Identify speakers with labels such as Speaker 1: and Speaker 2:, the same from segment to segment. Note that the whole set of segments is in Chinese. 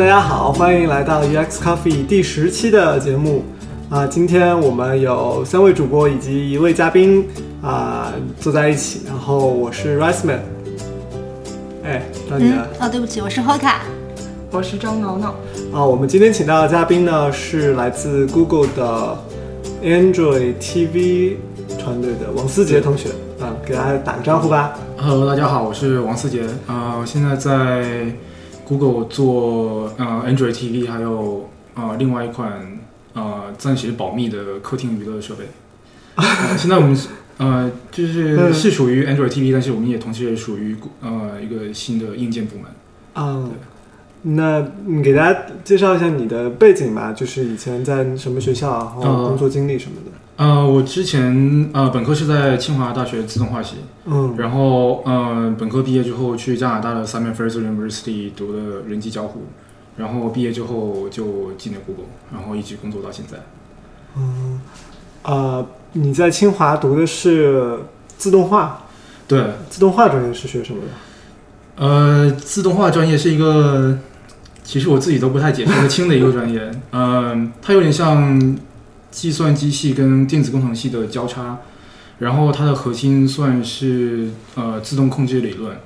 Speaker 1: 大家好，欢迎来到 UX Coffee 第十期的节目啊！今天我们有三位主播以及一位嘉宾啊坐在一起，然后我是 Riceman，哎，到你了。
Speaker 2: 哦，对不起，我是 Hoka。
Speaker 3: 我是张挠挠。
Speaker 1: 啊，我们今天请到的嘉宾呢是来自 Google 的 Android TV 团队的王思杰同学啊，给大家打个招呼吧。
Speaker 4: Hello，大家好，我是王思杰，呃，我现在在 Google 做呃 Android TV，还有呃另外一款呃暂时保密的客厅娱乐设备。呃现在我们是呃就是
Speaker 1: 嗯
Speaker 4: 是属于 Android TV，但是我们也同时也属于呃一个新的硬件部门。
Speaker 1: 嗯，那你给大家介绍一下你的背景吧，就是以前在什么学校，然后
Speaker 4: 呃
Speaker 1: 工作经历什么的。
Speaker 4: 呃，我之前呃本科是在清华大学自动化系，
Speaker 1: 嗯
Speaker 4: 然后呃本科毕业之后去加拿大的 Simon Fraser University 读的人机交互，然后毕业之后就进了 Google，然后一直工作到现在。
Speaker 1: 嗯，呃，你在清华读的是自动化，
Speaker 4: 对，
Speaker 1: 自动化专业是学什么的？
Speaker 4: 呃，自动化专业是一个，其实我自己都不太解释得清的一个专业。嗯、它有点像计算机系跟电子工程系的交叉，然后它的核心算是呃自动控制理论。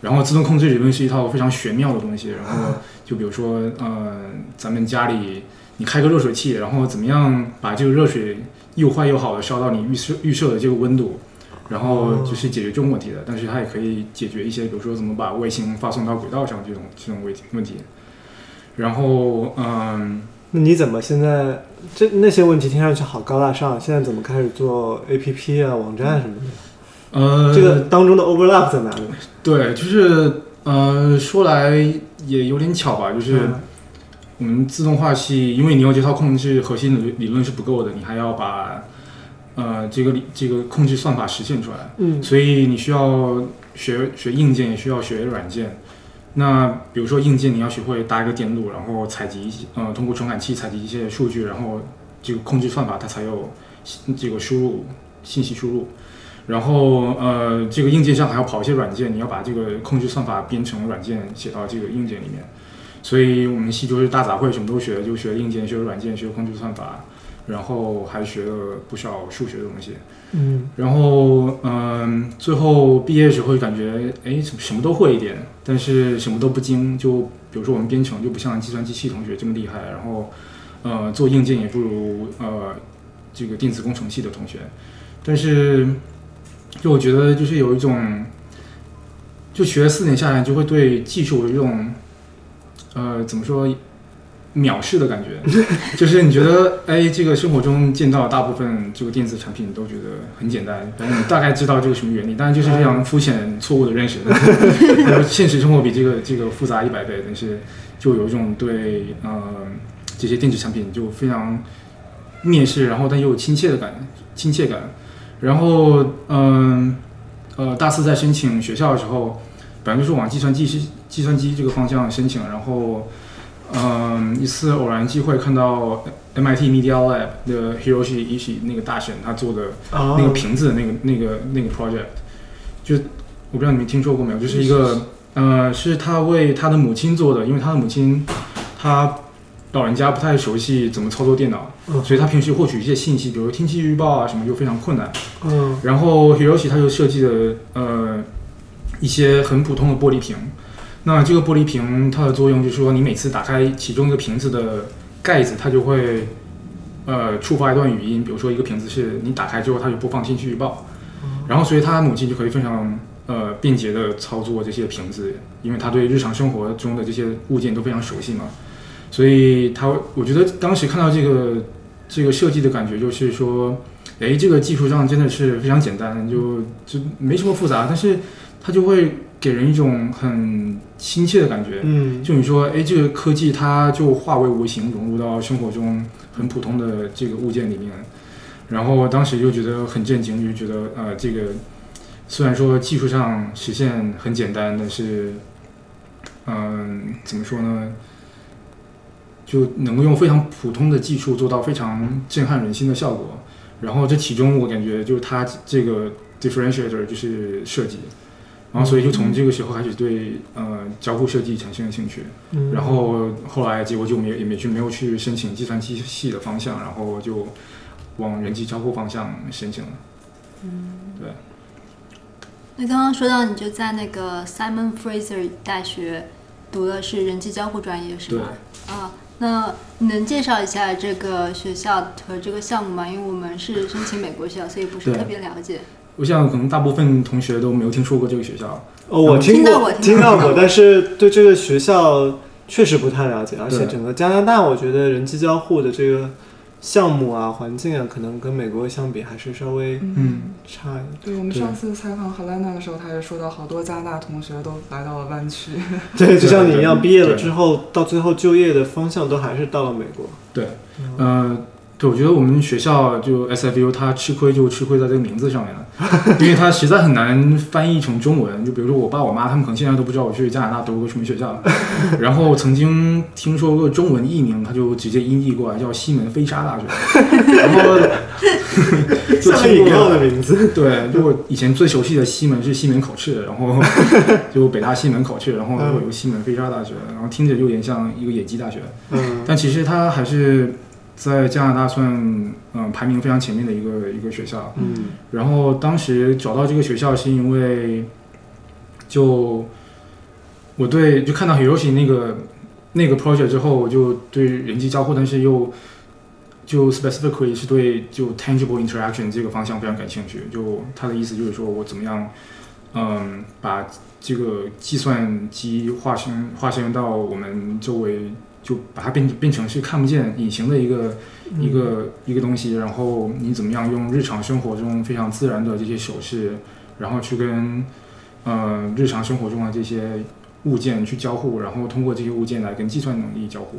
Speaker 4: 然后自动控制理论是一套非常玄妙的东西。然后就比如说，呃，咱们家里你开个热水器，然后怎么样把这个热水又坏又好的烧到你预设预设的这个温度，然后就是解决这种问题的。但是它也可以解决一些，比如说怎么把卫星发送到轨道上这种这种问题问题。然后，嗯，
Speaker 1: 那你怎么现在这那些问题听上去好高大上，现在怎么开始做 APP 啊、网站什么的？
Speaker 4: 呃，
Speaker 1: 这个当中的 overlap 在哪里？
Speaker 4: 对，就是呃，说来也有点巧吧，就是
Speaker 1: 嗯
Speaker 4: 我们自动化系，因为你有这套控制核心理理论是不够的，你还要把呃这个理这个控制算法实现出来，
Speaker 1: 嗯
Speaker 4: 所以你需要学学硬件，也需要学软件。那比如说硬件，你要学会搭一个电路，然后采集一些呃通过传感器采集一些数据，然后这个控制算法它才有这个输入信息输入。然后呃，这个硬件上还要跑一些软件，你要把这个控制算法编程软件写到这个硬件里面。所以我们系就是大杂烩，什么都学，就学硬件、学软件、学控制算法，然后还学了不少数学的东西。
Speaker 1: 嗯
Speaker 4: 然后嗯、最后毕业的时候就感觉哎什么什么都会一点，但是什么都不精。就比如说我们编程就不像计算机系同学这么厉害，然后呃做硬件也不如呃这个电子工程系的同学。但是就我觉得就是有一种，就学了四年下来，就会对技术有一种呃怎么说藐视的感觉。就是你觉得，哎，这个生活中见到大部分这个电子产品都觉得很简单，反正你大概知道这个什么原理，但是就是非常肤浅、错误的认识。现实生活比这个这个复杂一百倍，但是就有一种对呃这些电子产品就非常蔑视，然后但又有亲切的感亲切感。然后嗯呃大四在申请学校的时候，本来就是往计算机是计算机这个方向申请，然后。嗯，一次偶然机会看到 MIT Media Lab 的 Hiroshi Ishii 那个大神他做的
Speaker 1: 啊
Speaker 4: 那个瓶子的那个那个那个 project，就我不知道你们听说过没有，就是一个呃是他为他的母亲做的，因为他的母亲他老人家不太熟悉怎么操作电脑，
Speaker 1: 嗯
Speaker 4: 所以他平时获取一些信息，比如天气预报啊什么就非常困难。
Speaker 1: 嗯
Speaker 4: 然后 Hiroshi 他就设计了呃一些很普通的玻璃瓶。那这个玻璃瓶它的作用就是说，你每次打开其中一个瓶子的盖子，它就会呃触发一段语音，比如说一个瓶子是你打开之后，它就播放天气预报，然后所以他母亲就可以非常呃便捷的操作这些瓶子，因为他对日常生活中的这些物件都非常熟悉嘛，所以他我觉得当时看到这个这个设计的感觉就是说。哎，这个技术上真的是非常简单，就就没什么复杂，但是它就会给人一种很亲切的感觉。
Speaker 1: 嗯
Speaker 4: 就你说，哎，这个科技它就化为无形，融入到生活中很普通的这个物件里面。然后当时就觉得很震惊，就觉得呃，这个虽然说技术上实现很简单，但是嗯、怎么说呢？就能够用非常普通的技术做到非常震撼人心的效果。然后这其中我感觉就是它这个 differentiator 就是设计，然后所以就从这个时候开始对呃交互设计产生了兴趣，
Speaker 1: 嗯
Speaker 4: 然后后来结果就没也没去没有去申请计算机系的方向，然后就往人机交互方向申请了。
Speaker 2: 嗯，对那刚刚说到你就在那个 Simon Fraser 大学读的是人机交互专业是
Speaker 4: 对
Speaker 2: 吗？，啊，那你能介绍一下这个学校和这个项目吗？因为我们是申请美国学校，所以不是特别了解。
Speaker 4: 我想可能大部分同学都没有听说过这个学校。
Speaker 1: 哦，我听
Speaker 2: 到
Speaker 1: 过
Speaker 2: 听到过，
Speaker 1: 但是对这个学校确实不太了解，而且整个加拿大，我觉得人机交互的这个项目啊、环境啊，可能跟美国相比还是稍微
Speaker 4: 嗯，
Speaker 1: 差一点。
Speaker 3: 对我们上次采访 Helena 的时候，他也说到，好多加拿大同学都来到了湾区。
Speaker 1: 对，就像你一样，毕业了之后，到最后就业的方向都还是到了美国。
Speaker 4: 对，呃，对，我觉得我们学校就 SFU 它吃亏就吃亏在这个名字上面了，因为它实在很难翻译成中文。就比如说我爸我妈他们可能现在都不知道我去加拿大读过什么学校，然后曾经听说过中文译名，他就直接音译过来叫西门飞沙大学，然后就听
Speaker 1: 饮。的名字。
Speaker 4: 对，就我以前最熟悉的西门是西门口赤，然后就北大西门口赤，然后有个西门飞沙大学，然后听着就有点像一个野鸡大学。
Speaker 1: 嗯
Speaker 4: 但其实它还是在加拿大算嗯、呃排名非常前面的一个一个学校。
Speaker 1: 嗯
Speaker 4: 然后当时找到这个学校是因为就我对就看到 Hiroshi 那个那个 project 之后，我就对人机交互，但是又就 specifically 是对就 tangible interaction 这个方向非常感兴趣。就他的意思就是说我怎么样嗯把这个计算机化身化身到我们周围，就把它变变成是看不见隐形的一个一个一个东西，然后你怎么样用日常生活中非常自然的这些手势，然后去跟呃日常生活中的这些物件去交互，然后通过这些物件来跟计算能力交互，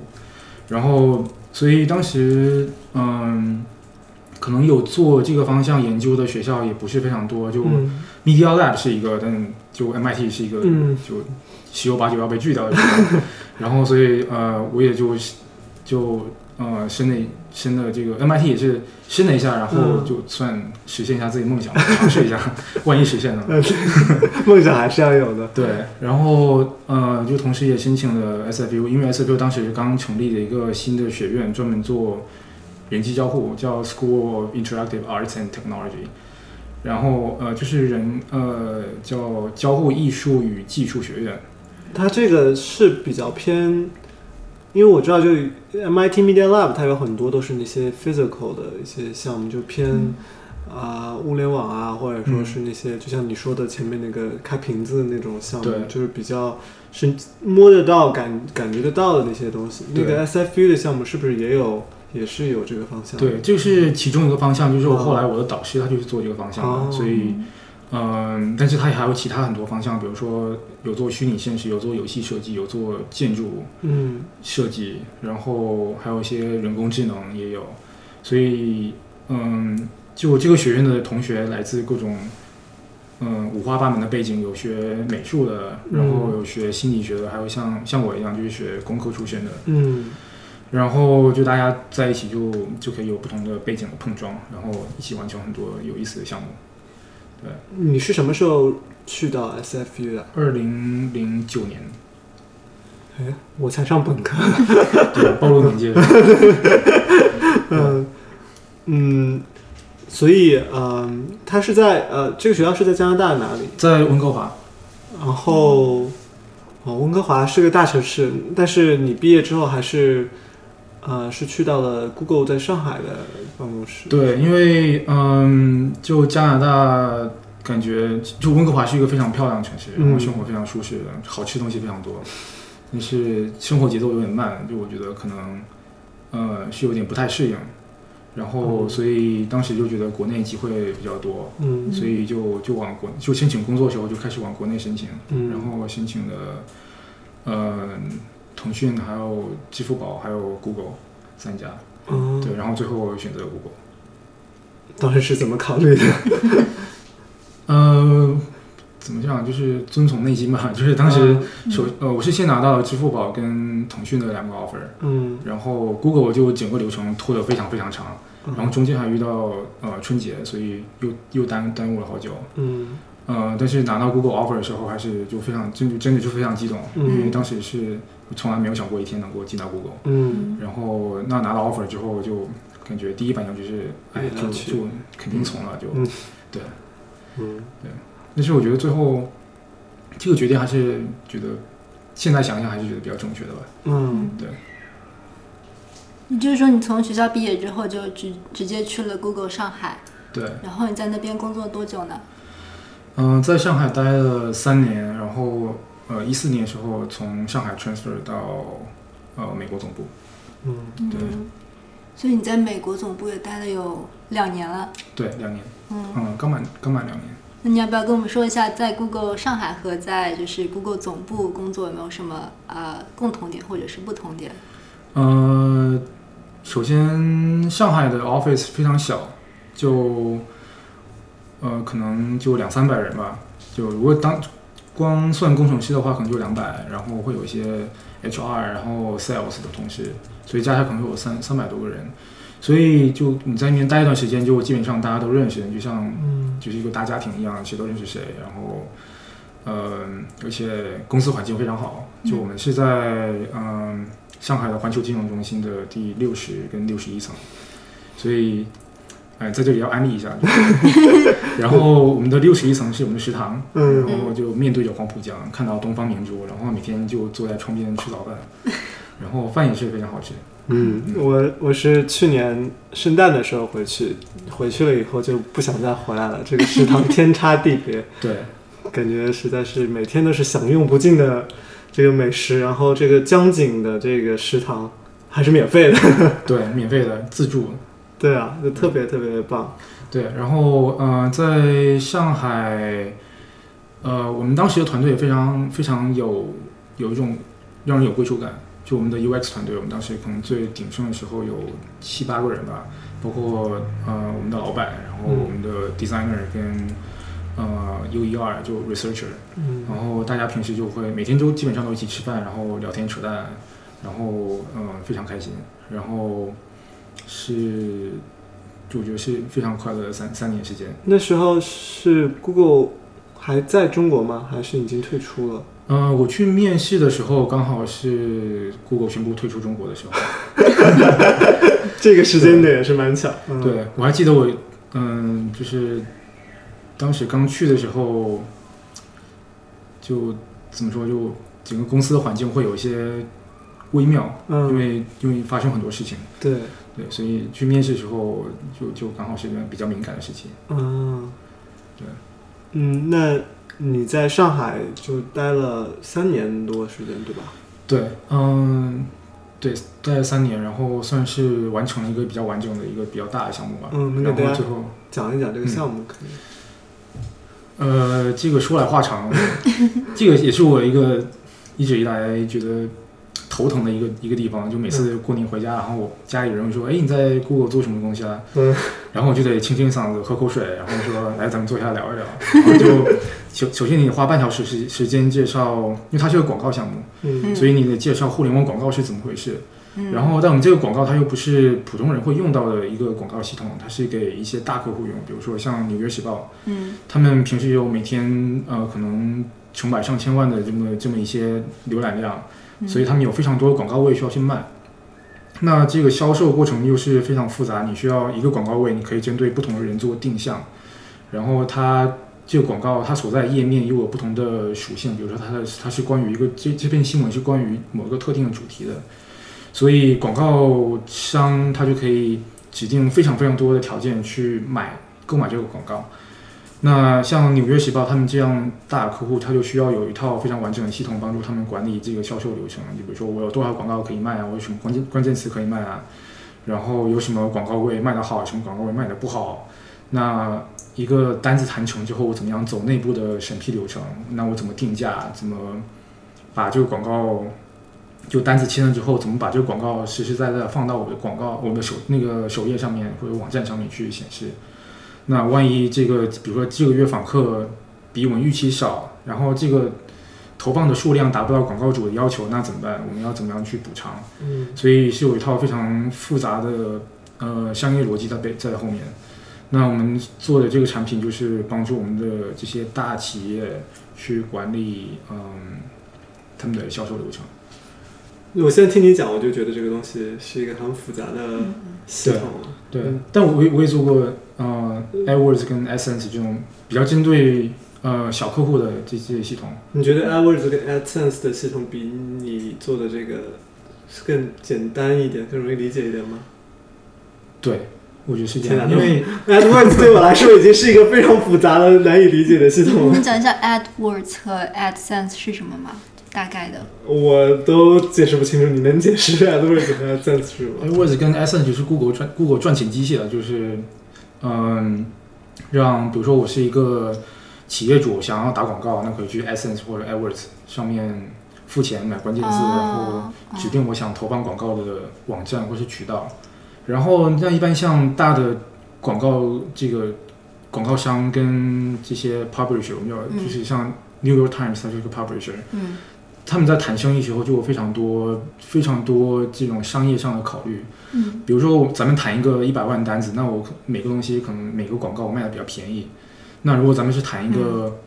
Speaker 4: 然后所以当时嗯。可能有做这个方向研究的学校也不是非常多，就
Speaker 1: 嗯。
Speaker 4: Media Lab 是一个，但就 MIT 是一个，
Speaker 1: 嗯。
Speaker 4: 就十有八九要被拒掉的学校。然后所以呃，我也就就呃申了申了这个 MIT 也是申了一下，然后
Speaker 1: 嗯
Speaker 4: 就算实现一下自己梦想，尝试一下，万一实现了。
Speaker 1: 梦想还是要有的。
Speaker 4: 对，然后呃，就同时也申请了 SFU，因为 SFU 当时刚成立了一个新的学院，专门做人机交互，叫 School of Interactive Arts and Technology。然后呃，就是人呃叫交互艺术与技术学院。
Speaker 1: 它这个是比较偏，因为我知道，就 MIT Media Lab 它有很多都是那些 physical 的一些项目，就偏啊、物联网啊，或者说是那些、就像你说的前面那个开瓶子的那种项目，就是比较是摸得到、感感觉得到的那些东西。那个 SFU 的项目是不是也有，也是有这个方向？
Speaker 4: 对，就是其中一个方向，就是我后来我的导师他就是做这个方向的，
Speaker 1: 哦。
Speaker 4: 所以嗯、但是它也还有其他很多方向，比如说有做虚拟现实，有做游戏设计，有做建筑
Speaker 1: 嗯
Speaker 4: 设计，然后还有一些人工智能也有，所以嗯，就这个学院的同学来自各种。嗯，五花八门的背景，有学美术的，然后有学心理学的，还有像像我一样就是学工科出身的，
Speaker 1: 嗯
Speaker 4: 然后就大家在一起就就可以有不同的背景的碰撞，然后一起完成很多有意思的项目。
Speaker 1: 你是什么时候去到 SFU 的？
Speaker 4: 二零零九年，
Speaker 1: 哎，我才上本科。
Speaker 4: 对，暴露年纪了。
Speaker 1: 嗯嗯，所以嗯，他是在呃，这个学校是在加拿大哪里？
Speaker 4: 在温哥华，
Speaker 1: 然后哦，温哥华是个大城市，但是你毕业之后还是呃，是去到了 Google 在上海的办公室。
Speaker 4: 对，因为嗯，就加拿大感觉，就温哥华是一个非常漂亮的城市，然后
Speaker 1: 嗯。
Speaker 4: 生活非常舒适，好吃的东西非常多，但是生活节奏有点慢，就我觉得可能呃是有点不太适应。然后，
Speaker 1: 嗯。
Speaker 4: 所以当时就觉得国内机会比较多，
Speaker 1: 嗯。
Speaker 4: 所以就就往国就申请工作的时候就开始往国内申请，
Speaker 1: 嗯，
Speaker 4: 然后申请的呃腾讯、还有支付宝、还有 Google 三家，
Speaker 1: 嗯，
Speaker 4: 对，然后最后选择了 Google。
Speaker 1: 当时是怎么考虑的？
Speaker 4: 呃，怎么讲？就是遵从内心吧。就是当时
Speaker 1: 嗯
Speaker 4: 首呃，我是先拿到了支付宝跟腾讯的两个 offer，
Speaker 1: 嗯，
Speaker 4: 然后 Google 就整个流程拖得非常非常长，
Speaker 1: 嗯
Speaker 4: 然后中间还遇到呃春节，所以又又耽耽误了好久。
Speaker 1: 嗯
Speaker 4: 呃，但是拿到 Google offer 的时候，还是就非常真的真的就非常激动，
Speaker 1: 嗯
Speaker 4: 因为当时是从来没有想过一天能够进到 Google。
Speaker 1: 嗯。
Speaker 4: 然后那拿到 offer 之后，就感觉第一反应就是，哎，就就肯定从了，就
Speaker 1: 嗯。
Speaker 4: 对。
Speaker 1: 嗯。
Speaker 4: 但是我觉得最后这个决定还是觉得现在想想还是觉得比较正确的吧。
Speaker 1: 嗯。对。
Speaker 2: 也就是说，你从学校毕业之后就直直接去了 Google 上海，
Speaker 4: 对，
Speaker 2: 然后你在那边工作多久呢？
Speaker 4: 嗯、在上海待了三年，然后呃一四年的时候从上海 transfer 到呃美国总部，
Speaker 1: 嗯
Speaker 4: 对
Speaker 2: 嗯，所以你在美国总部也待了有两年了。
Speaker 4: 对，两年，
Speaker 2: 嗯，
Speaker 4: 嗯，刚满刚满两年。
Speaker 2: 那你要不要跟我们说一下，在 Google 上海和在就是 Google 总部工作有没有什么呃共同点或者是不同点？
Speaker 4: 呃，首先上海的 office 非常小，就呃可能就两三百人吧。就如果当光算工程师的话，可能就两百，然后会有一些 HR，然后 sales 的同事，所以加起来可能会有三三百多个人。所以就你在那边待一段时间，就基本上大家都认识，就像
Speaker 1: 嗯
Speaker 4: 就是一个大家庭一样，谁都认识谁。然后，呃，而且公司环境非常好。就我们是在嗯、上海的环球金融中心的第六十跟六十一层，所以，哎、在这里要安利一下。就 是然后我们的六十一层是我们的食堂，
Speaker 1: 嗯
Speaker 4: 然后就面对着黄浦江，看到东方明珠，然后每天就坐在窗边吃早饭，然后饭也是非常好吃。
Speaker 1: 嗯，我我是去年圣诞的时候回去，回去了以后就不想再回来了。这个食堂天差地别，
Speaker 4: 对，
Speaker 1: 感觉实在是每天都是享用不尽的这个美食，然后这个江景的这个食堂还是免费的，
Speaker 4: 对，免费的自助。
Speaker 1: 对啊，就特别特别的棒。
Speaker 4: 对，然后呃，在上海，呃，我们当时的团队也非常非常有有一种让人有归属感。就我们的 UX 团队，我们当时可能最鼎盛的时候有七八个人吧，包括呃我们的老板，然后我们的 designer 跟呃 UER 就 researcher，
Speaker 1: 嗯
Speaker 4: 然后大家平时就会每天都基本上都一起吃饭，然后聊天扯淡，然后嗯、呃非常开心，然后是就我觉得是非常快乐的三三年时间。
Speaker 1: 那时候是 Google 还在中国吗？还是已经退出了？
Speaker 4: 嗯、我去面试的时候刚好是 Google 宣布退出中国的时候。
Speaker 1: 这个时间点也是蛮巧。嗯、，
Speaker 4: 对我还记得我嗯、就是当时刚去的时候，就怎么说就整个公司的环境会有一些微妙，因
Speaker 1: 嗯，
Speaker 4: 为因为发生很多事情。
Speaker 1: 对，
Speaker 4: 对，所以去面试的时候就就刚好是一件比较敏感的事情。
Speaker 1: 嗯，
Speaker 4: 对，
Speaker 1: 嗯，那你在上海就待了三年多时间，对吧？
Speaker 4: 对，嗯，对，待了三年，然后算是完成了一个比较完整的一个比较大的项目吧。
Speaker 1: 嗯能给大家
Speaker 4: 然后最后，
Speaker 1: 讲一讲这个项目可以。
Speaker 4: 呃，这个说来话长，这个也是我一个一直以来觉得头疼的一个一个地方。就每次过年回家，然后我家里人会说：“哎，你在 Google 做什么东西啊？”
Speaker 1: 嗯，
Speaker 4: 然后我就得清清嗓子，喝口水，然后说：“来，咱们坐下来聊一聊。” 然后就首首先你花半小时时时间介绍，因为它是个广告项目，
Speaker 1: 嗯
Speaker 4: 所以你得介绍互联网广告是怎么回事。
Speaker 2: 嗯，
Speaker 4: 然后，但我们这个广告它又不是普通人会用到的一个广告系统，它是给一些大客户用，比如说像《纽约时报》，
Speaker 2: 嗯
Speaker 4: 他们平时有每天呃可能成百上千万的这么这么一些浏览量，
Speaker 2: 嗯
Speaker 4: 所以他们有非常多的广告位需要去卖。那这个销售过程又是非常复杂，你需要一个广告位，你可以针对不同的人做定向，然后它这个广告它所在页面又有不同的属性，比如说它的它是关于一个这这篇新闻是关于某个特定的主题的，所以广告商他就可以指定非常非常多的条件去买购买这个广告。那像《纽约时报》他们这样大客户，他就需要有一套非常完整的系统帮助他们管理这个销售流程。就比如说，我有多少广告可以卖啊？我有什么关键关键词可以卖啊？然后有什么广告位卖得好，什么广告位卖得不好？那一个单子谈成之后，我怎么样走内部的审批流程？那我怎么定价？怎么把这个广告就单子签了之后，怎么把这个广告实实在在放到我的广告我的首那个首页上面或者网站上面去显示？那万一这个，比如说这个月访客比我们预期少，然后这个投放的数量达不到广告主的要求，那怎么办？我们要怎么样去补偿？
Speaker 1: 嗯
Speaker 4: 所以是有一套非常复杂的呃商业逻辑在背在后面。那我们做的这个产品就是帮助我们的这些大企业去管理，嗯，他们的销售流程。
Speaker 1: 我现在听你讲，我就觉得这个东西是一个很复杂的系统。
Speaker 4: 对，
Speaker 1: 嗯
Speaker 4: 但我也我也做过，呃，AdWords 跟 Essence 这种比较针对呃小客户的这这些系统。
Speaker 1: 你觉得 AdWords 跟 Essence 的系统比你做的这个是更简单一点，更容易理解一点吗
Speaker 4: 对，我觉得是这样，因为
Speaker 1: ？AdWords 对我来说已经是一个非常复杂的、难以理解的系统 了
Speaker 2: 能。讲一下 AdWords 和 AdSense 是什么吗？大概的。
Speaker 1: 我都解释不清楚，你能解释 AdWords 和 AdSense 是吗
Speaker 4: ？AdWords 跟 Essence 就是 Google 赚 Google 赚钱机器了，就是嗯，让比如说我是一个企业主，想要打广告，那可以去 Essence 或者 AdWords 上面付钱买关键字，然后
Speaker 2: 哦
Speaker 4: 指定我想投放广告的网站或是渠道。然后那一般像大的广告这个广告商跟这些 publisher，我们叫
Speaker 2: 嗯
Speaker 4: 就是像 New York Times 它就是个 publisher，
Speaker 2: 嗯
Speaker 4: 他们在谈生意时候就有非常多非常多这种商业上的考虑。
Speaker 2: 嗯
Speaker 4: 比如说咱们谈一个一百万单子，那我可每个东西可能每个广告我卖的比较便宜。那如果咱们是谈一个、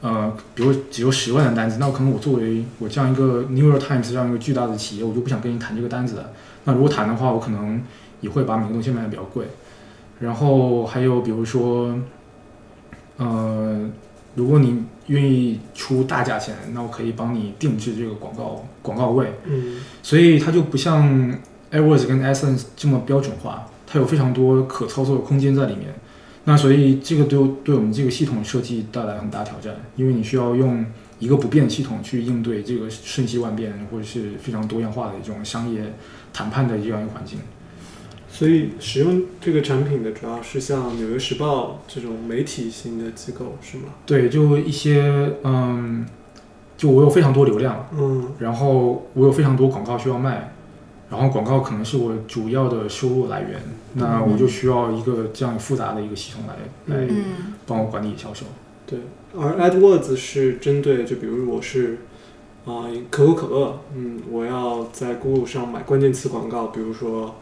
Speaker 4: 呃，比如只有十万的单子，那我可能我作为我这样一个 New York Times 这样一个巨大的企业，我就不想跟你谈这个单子了。那如果谈的话，我可能也会把每个东西卖的比较贵。然后还有比如说，呃，如果你愿意出大价钱，那我可以帮你定制这个广告广告位。
Speaker 1: 嗯
Speaker 4: 所以它就不像 AdWords 跟 Essence 这么标准化，它有非常多可操作的空间在里面。那所以这个对对我们这个系统设计带来很大挑战，因为你需要用一个不变系统去应对这个瞬息万变或者是非常多样化的一种商业谈判的这样一个环境。
Speaker 1: 所以使用这个产品的主要是像《纽约时报》这种媒体型的机构，是吗？
Speaker 4: 对，就一些嗯，就我有非常多流量，
Speaker 1: 嗯
Speaker 4: 然后我有非常多广告需要卖，然后广告可能是我主要的收入来源，那我就需要一个这样复杂的一个系统来来
Speaker 2: 嗯
Speaker 4: 帮我管理销售。
Speaker 1: 对。而 AdWords 是针对，就比如我是啊、可口可乐，嗯，我要在 Google 上买关键词广告，比如说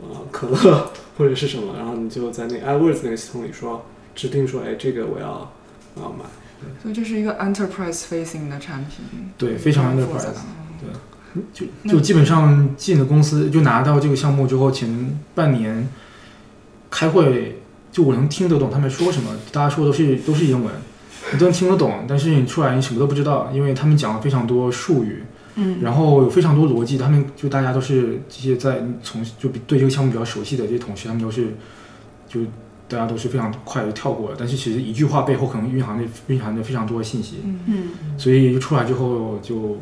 Speaker 1: 呃可乐 或者是什么，然后你就在那个 AdWords 那个系统里说指定说，哎，这个我要我要买。
Speaker 3: 所以这是一个 enterprise facing 的产品，
Speaker 4: 对非常
Speaker 3: 复杂
Speaker 4: enterprise 就就基本上进了公司，就拿到这个项目之后，前半年开会，就我能听得懂他们说什么，大家说的都是都是英文，你都能听得懂，但是你出来你什么都不知道，因为他们讲了非常多术语，
Speaker 2: 嗯。
Speaker 4: 然后有非常多逻辑，他们就大家都是这些在从就比对这个项目比较熟悉的这些同事，他们都是就大家都是非常快就跳过了，但是其实一句话背后可能蕴含着蕴含着非常多的信息，
Speaker 3: 嗯，
Speaker 2: 嗯。
Speaker 4: 所以出来之后就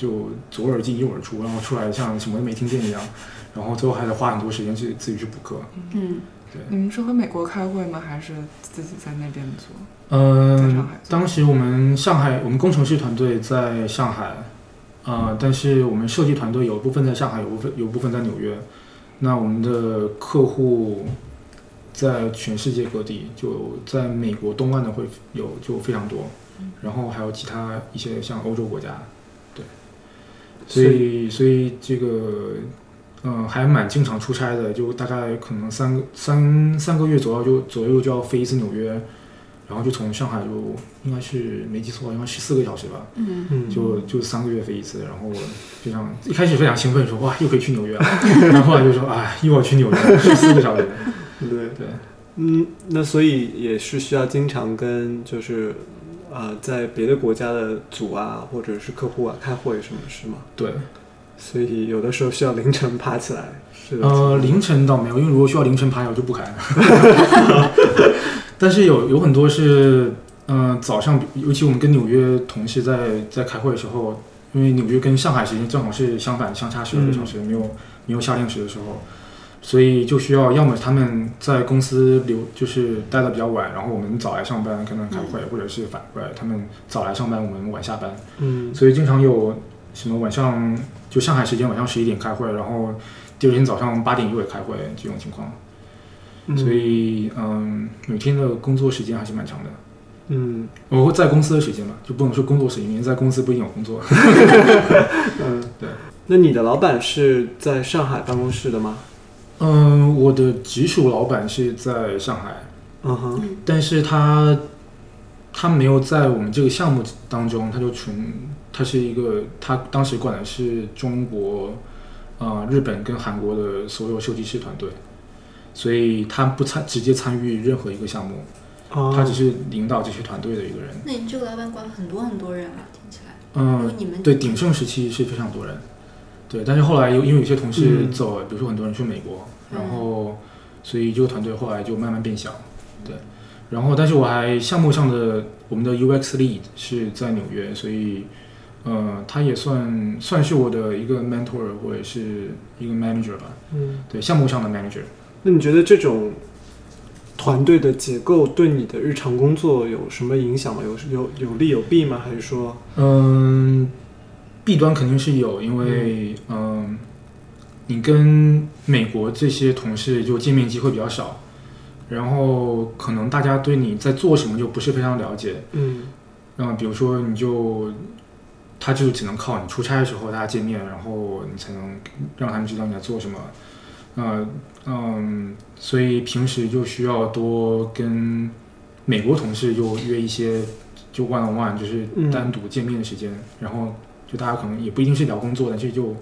Speaker 4: 就左耳进右耳出，然后出来像什么都没听见一样，然后最后还得花很多时间去自己去补课。
Speaker 2: 嗯对
Speaker 3: 你们是和美国开会吗？还是自己在那边做？
Speaker 4: 嗯当时我们上海，我们工程师团队在上海，呃，但是我们设计团队有部分在上海，有部分有部分在纽约。那我们的客户在全世界各地，就在美国东岸的会有就非常多，然后还有其他一些像欧洲国家，对，所以所以这个。嗯，还蛮经常出差的，就大概可能三个三三个月左右就左右就要飞一次纽约，然后就从上海就应该是没记错，应该十四个小时吧，
Speaker 2: 嗯。
Speaker 1: 嗯，
Speaker 4: 就就三个月飞一次，然后我非常一开始非常兴奋，说哇又可以去纽约了，然后后来就说哎又要去纽约，十四个小时，
Speaker 1: 对。
Speaker 4: 对，
Speaker 1: 嗯，那所以也是需要经常跟就是呃在别的国家的组啊或者是客户啊开会什么是吗？
Speaker 4: 对，
Speaker 1: 所以有的时候需要凌晨爬起来。是的。
Speaker 4: 呃凌晨倒没有，因为如果需要凌晨爬，我就不开了，但是有有很多是嗯、呃早上，尤其我们跟纽约同事在在开会的时候，因为纽约跟上海时间正好是相反，相差十二个小时，没有没有夏令时的时候，所以就需要要么他们在公司留就是待的比较晚，然后我们早来上班跟他们开会，或者是反过来他们早来上班，我们晚下班，
Speaker 1: 嗯
Speaker 4: 所以经常有什么晚上就上海时间晚上十一点开会，然后第二天早上八点又得开会这种情况，
Speaker 1: 嗯
Speaker 4: 所以嗯每天的工作时间还是蛮长的。
Speaker 1: 嗯
Speaker 4: 我会在公司的时间吧，就不能说工作时间，因为在公司不一定有工作。
Speaker 1: 嗯
Speaker 4: 对。
Speaker 1: 那你的老板是在上海办公室的吗？
Speaker 4: 嗯，我的直属老板是在上海，
Speaker 1: 嗯哼，
Speaker 4: 但是他他没有在我们这个项目当中，他就纯他是一个他当时管的是中国、呃日本跟韩国的所有设计师团队，所以他不参直接参与任何一个项目，
Speaker 1: 哦。
Speaker 4: 他只是领导这些团队的一个人。
Speaker 2: 那你这个老板管很多很多人啊，听起来。
Speaker 4: 嗯，
Speaker 2: 你们
Speaker 4: 对，鼎盛时期是非常多人，对，但是后来有因为有些同事
Speaker 1: 嗯
Speaker 4: 走了，比如说很多人去美国，
Speaker 2: 嗯
Speaker 4: 然后所以这个团队后来就慢慢变小，对，然后但是我还项目上的我们的 UX lead 是在纽约，所以呃，他也算算是我的一个 mentor 或者是一个 manager 吧，
Speaker 1: 嗯，
Speaker 4: 对，项目上的 manager。
Speaker 1: 那你觉得这种团队的结构对你的日常工作有什么影响吗？有有有利有弊吗？还是说，
Speaker 4: 嗯，弊端肯定是有，因为嗯，你跟美国这些同事就见面机会比较少，然后可能大家对你在做什么就不是非常了解。
Speaker 1: 嗯
Speaker 4: 然后比如说你就，他就只能靠你出差的时候大家见面，然后你才能让他们知道你在做什么。呃嗯，所以平时就需要多跟美国同事就约一些就 one on one，就是
Speaker 1: 嗯
Speaker 4: 单独见面的时间，然后就大家可能也不一定是聊工作，但是就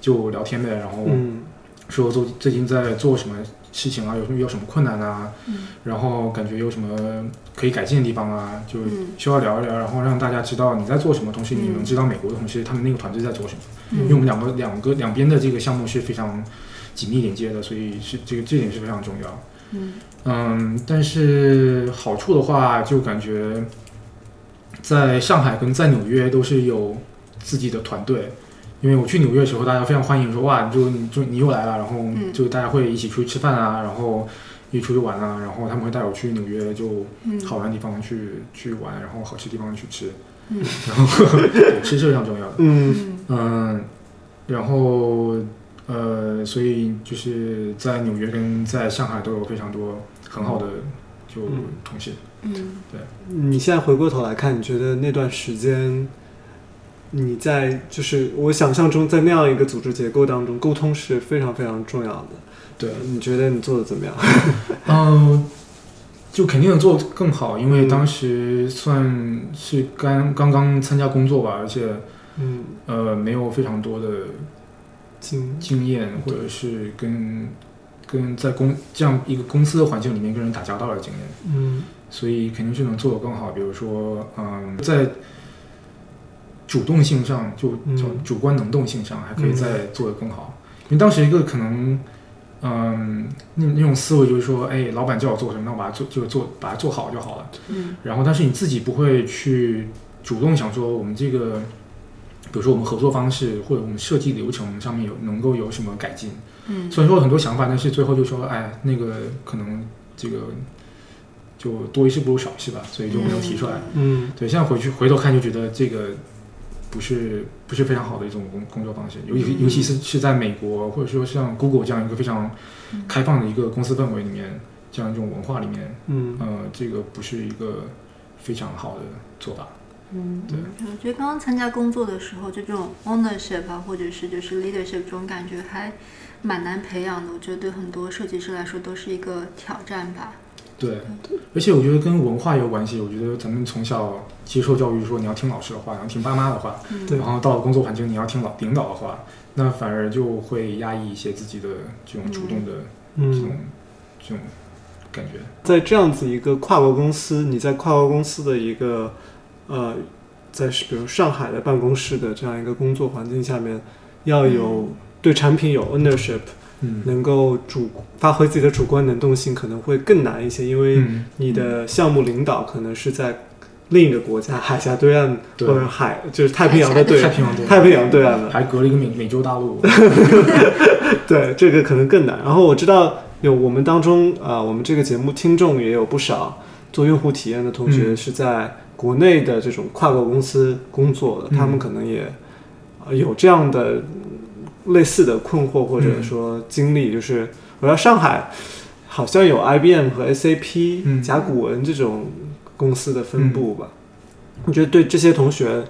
Speaker 4: 就聊天呗，然后
Speaker 1: 嗯。
Speaker 4: 说做最近在做什么事情啊，有什么有什么困难啊，
Speaker 2: 嗯。
Speaker 4: 然后感觉有什么可以改进的地方啊，就
Speaker 2: 嗯。
Speaker 4: 需要聊一聊，然后让大家知道你在做什么，同时你也能
Speaker 2: 嗯
Speaker 4: 知道美国的同事他们那个团队在做什么。
Speaker 2: 嗯。
Speaker 4: 因为我们两个两个两边的这个项目是非常紧密连接的，所以是这个这点是非常重要。
Speaker 2: 嗯。
Speaker 4: 嗯，但是好处的话，就感觉在上海跟在纽约都是有自己的团队。因为我去纽约的时候，大家非常欢迎，说哇，你就你就你又来了，然后
Speaker 2: 嗯。
Speaker 4: 就大家会一起出去吃饭啊，然后一起出去玩啊，然后他们会带我去纽约就
Speaker 2: 嗯。
Speaker 4: 好玩的地方去去玩，然后好吃的地方去吃，
Speaker 2: 嗯。
Speaker 4: 然后对 吃是非常重要的。
Speaker 1: 嗯。
Speaker 2: 嗯。
Speaker 4: 嗯，然后呃，所以就是在纽约跟在上海都有非常多很好的就
Speaker 1: 嗯
Speaker 4: 同事。
Speaker 2: 嗯。对。
Speaker 1: 你现在回过头来看，你觉得那段时间你在就是我想象中在那样一个组织结构当中，沟通是非常非常重要的。
Speaker 4: 对，
Speaker 1: 你觉得你做的怎么样？
Speaker 4: 嗯，就肯定能做得更好，因为
Speaker 1: 嗯
Speaker 4: 当时算是刚刚刚参加工作吧，而且
Speaker 1: 嗯，
Speaker 4: 呃没有非常多的
Speaker 1: 经
Speaker 4: 经验，或者是跟跟在公这样一个公司的环境里面跟人打交道的经验。
Speaker 1: 嗯
Speaker 4: 所以肯定是能做得更好。比如说，嗯，在主动性上，就
Speaker 1: 嗯
Speaker 4: 叫主观能动性上，还可以再做得更好。因为当时一个可能，嗯，那那种思维就是说，哎，老板叫我做什么，那我把它做就做把它做好就好了。
Speaker 2: 嗯
Speaker 4: 然后，但是你自己不会去主动想说，我们这个，比如说我们合作方式或者我们设计流程上面有能够有什么改进。
Speaker 2: 嗯
Speaker 4: 虽然说有很多想法，但是最后就说，哎，那个可能这个就多一事不如少一事吧，所以就没有提出来。
Speaker 1: 嗯
Speaker 4: 对，现在回去回头看就觉得这个不是不是非常好的一种工工作方式，尤其
Speaker 2: 嗯
Speaker 4: 尤其是是在美国或者说像 Google 这样一个非常开放的一个公司氛围里面，这样一种文化里面，
Speaker 1: 嗯
Speaker 4: 呃，这个不是一个非常好的做法。
Speaker 2: 嗯，
Speaker 4: 对
Speaker 2: 我觉得刚刚参加工作的时候，就这种 ownership 啊，或者是就是 leadership 这种感觉还蛮难培养的。我觉得对很多设计师来说都是一个挑战吧。
Speaker 4: 对，而且我觉得跟文化也有关系。我觉得咱们从小接受教育说你要听老师的话，你要听爸妈的话，
Speaker 2: 嗯。
Speaker 4: 然后到了工作环境你要听老领导的话，那反而就会压抑一些自己的这种主动的这种、
Speaker 1: 嗯，
Speaker 4: 这种感觉。
Speaker 1: 在这样子一个跨国公司，你在跨国公司的一个呃，在比如上海的办公室的这样一个工作环境下面，要有对产品有 ownership，
Speaker 4: 嗯。
Speaker 1: 能够主发挥自己的主观能动性，可能会更难一些，因为
Speaker 4: 嗯，
Speaker 1: 你的项目领导可能是在另一个国家海峡对岸
Speaker 4: 对。
Speaker 1: 或者海就是太平洋的对
Speaker 4: 太平洋对
Speaker 1: 太平洋对岸的，
Speaker 4: 还隔了一个美美洲大陆。
Speaker 1: 对，这个可能更难。然后我知道有我们当中啊、我们这个节目听众也有不少做用户体验的同学
Speaker 4: 嗯。
Speaker 1: 是在国内的这种跨国公司工作的，
Speaker 4: 嗯。
Speaker 1: 他们可能也、呃有这样的嗯类似的困惑或者
Speaker 4: 嗯。
Speaker 1: 说经历，就是我在上海好像有 IBM 和 SAP、
Speaker 4: 嗯。
Speaker 1: 甲骨文这种公司的分布吧。你觉得对这些同学，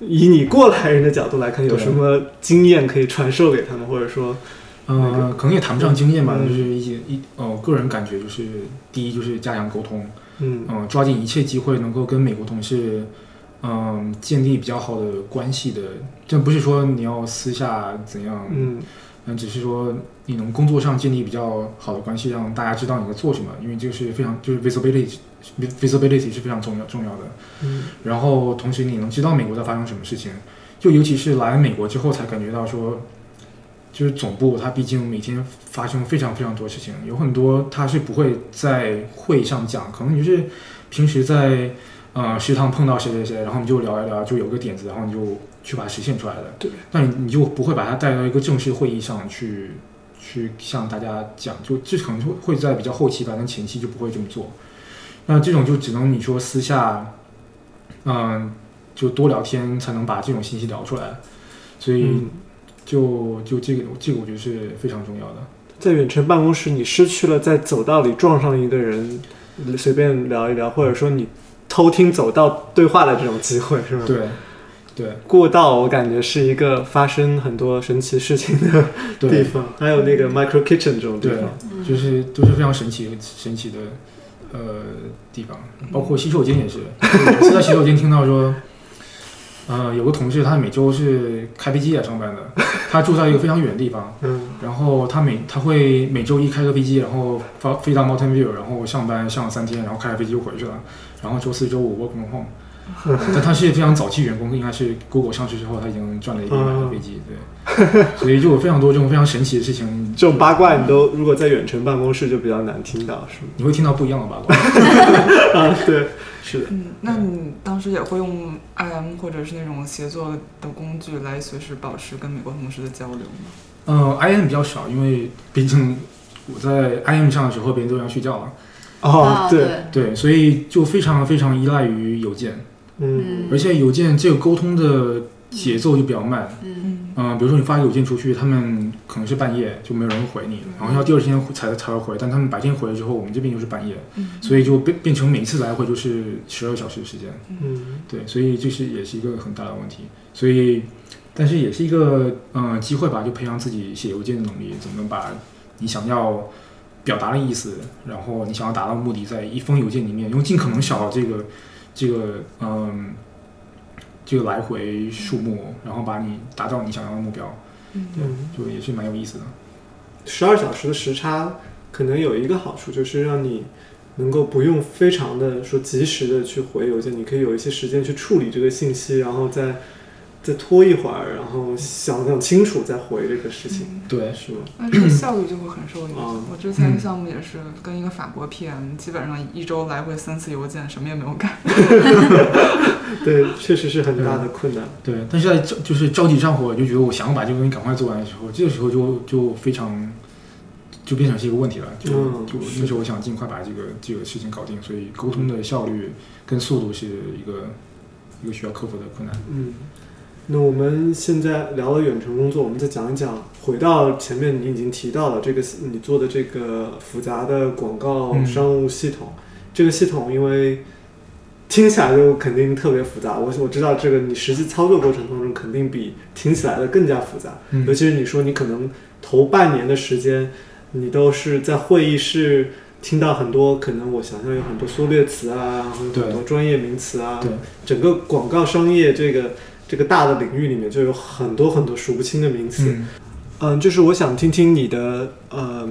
Speaker 1: 以你过来人的角度来看，有什么经验可以传授给他们，或者说
Speaker 4: 呃，可能也谈不上经验吧，
Speaker 1: 嗯。
Speaker 4: 就是一些一呃，个人感觉就是第一就是加强沟通，
Speaker 1: 嗯。
Speaker 4: 嗯、抓紧一切机会能够跟美国同事，嗯、建立比较好的关系的。这不是说你要私下怎样，
Speaker 1: 嗯
Speaker 4: 嗯，只是说你能工作上建立比较好的关系，让大家知道你在做什么，因为这个是非常就是 visibility visibility 是非常重要重要的。
Speaker 1: 嗯
Speaker 4: 然后同时你能知道美国在发生什么事情，就尤其是来美国之后才感觉到说，就是总部它毕竟每天发生非常非常多事情，有很多它是不会在会上讲，可能你就是平时在呃食堂碰到谁谁谁，然后你就聊一聊，就有个点子，然后你就去把它实现出来的。
Speaker 1: 对，
Speaker 4: 那你你就不会把它带到一个正式会议上去。去向大家讲，就这可能会会在比较后期吧，但前期就不会这么做。那这种就只能你说私下，嗯，就多聊天才能把这种信息聊出来，所以
Speaker 1: 嗯，
Speaker 4: 就就这个这个我觉得是非常重要的。
Speaker 1: 在远程办公室，你失去了在走道里撞上一个人，随便聊一聊，或者说你偷听走道对话的这种机会，是吗？
Speaker 4: 对，对
Speaker 1: 过道我感觉是一个发生很多神奇事情的 地方，还有那个 micro kitchen 这种地
Speaker 4: 对
Speaker 1: 方。，
Speaker 4: 就是都是非常神奇神奇的呃地方，包括洗手间也是。就 是我是在洗手间听到说，呃，有个同事他每周是开飞机来上班的，他住在一个非常远的地方，
Speaker 1: 嗯
Speaker 4: 然后他每他会每周一开个飞机，然后发飞到 Mountain View，然后上班上了三天，然后开着飞机就回去了，然后周四周五 work from home。但他是非常早期员工，应该是 Google 上市之后，他已经赚了一笔买了飞机，对，所以就有非常多这种非常神奇的事情，
Speaker 1: 这种八卦你都如果在远程办公室就比较难听到，是吗？
Speaker 4: 你会听到不一样的八卦。
Speaker 1: 啊，对，是的。
Speaker 3: 嗯，那你当时也会用 IM 或者是那种协作的工具来随时保持跟美国同事的交流吗？
Speaker 4: 嗯，IM 比较少，因为毕竟我在 IM 上的时候，别人都要睡觉了，
Speaker 1: 哦
Speaker 2: 啊，
Speaker 1: 对，
Speaker 4: 对，所以就非常非常依赖于邮件，
Speaker 1: 嗯。
Speaker 4: 而且邮件这个沟通的节奏就比较慢。
Speaker 2: 嗯。
Speaker 3: 嗯。
Speaker 4: 嗯、比如说你发邮件出去，他们可能是半夜就没有人回你，然后要第二天才才会回，但他们白天回了之后，我们这边又是半夜，
Speaker 3: 嗯。
Speaker 4: 所以就变变成每一次来回就是十二小时的时间。
Speaker 1: 嗯。
Speaker 4: 对，所以这是也是一个很大的问题，所以但是也是一个呃机会吧，就培养自己写邮件的能力，怎么把你想要表达的意思，然后你想要达到目的，在一封邮件里面用尽可能少的这个这个嗯、这个来回数目，然后把你达到你想要的目标，
Speaker 3: 嗯
Speaker 1: 嗯，
Speaker 4: 就也是蛮有意思的。
Speaker 1: 十二小时的时差可能有一个好处，就是让你能够不用非常的说及时的去回邮件，你可以有一些时间去处理这个信息，然后再再拖一会儿，然后想想清楚再回这个事情，
Speaker 3: 嗯
Speaker 4: 对，
Speaker 1: 是吗？
Speaker 3: 那这个效率就会很受影响
Speaker 1: 嗯。
Speaker 3: 我之前项目也是跟一个法国 PM，基本上一周来回三次邮件，什么也没有干。
Speaker 1: 对，确实是很大的困难。
Speaker 4: 对，但是在着就是着急上火，就觉得我想要把这个东西赶快做完的时候，这个时候就就非常就变成是一个问题了。就、
Speaker 1: 嗯
Speaker 4: 就是那时候我想尽快把这个这个事情搞定，所以沟通的效率跟速度是一个一个需要克服的困难。
Speaker 1: 嗯，那我们现在聊了远程工作，我们再讲一讲，回到前面你已经提到了这个你做的这个复杂的广告
Speaker 4: 嗯。
Speaker 1: 商务系统，这个系统因为听起来就肯定特别复杂，我我知道这个你实际操作过程当中肯定比听起来的更加复杂，
Speaker 4: 嗯。
Speaker 1: 尤其是你说你可能头半年的时间，你都是在会议室。听到很多可能我想象有很多缩略词啊，有很多专业名词啊，整个广告商业这个这个大的领域里面就有很多很多数不清的名词。
Speaker 4: 嗯
Speaker 1: 嗯，就是我想听听你的，呃，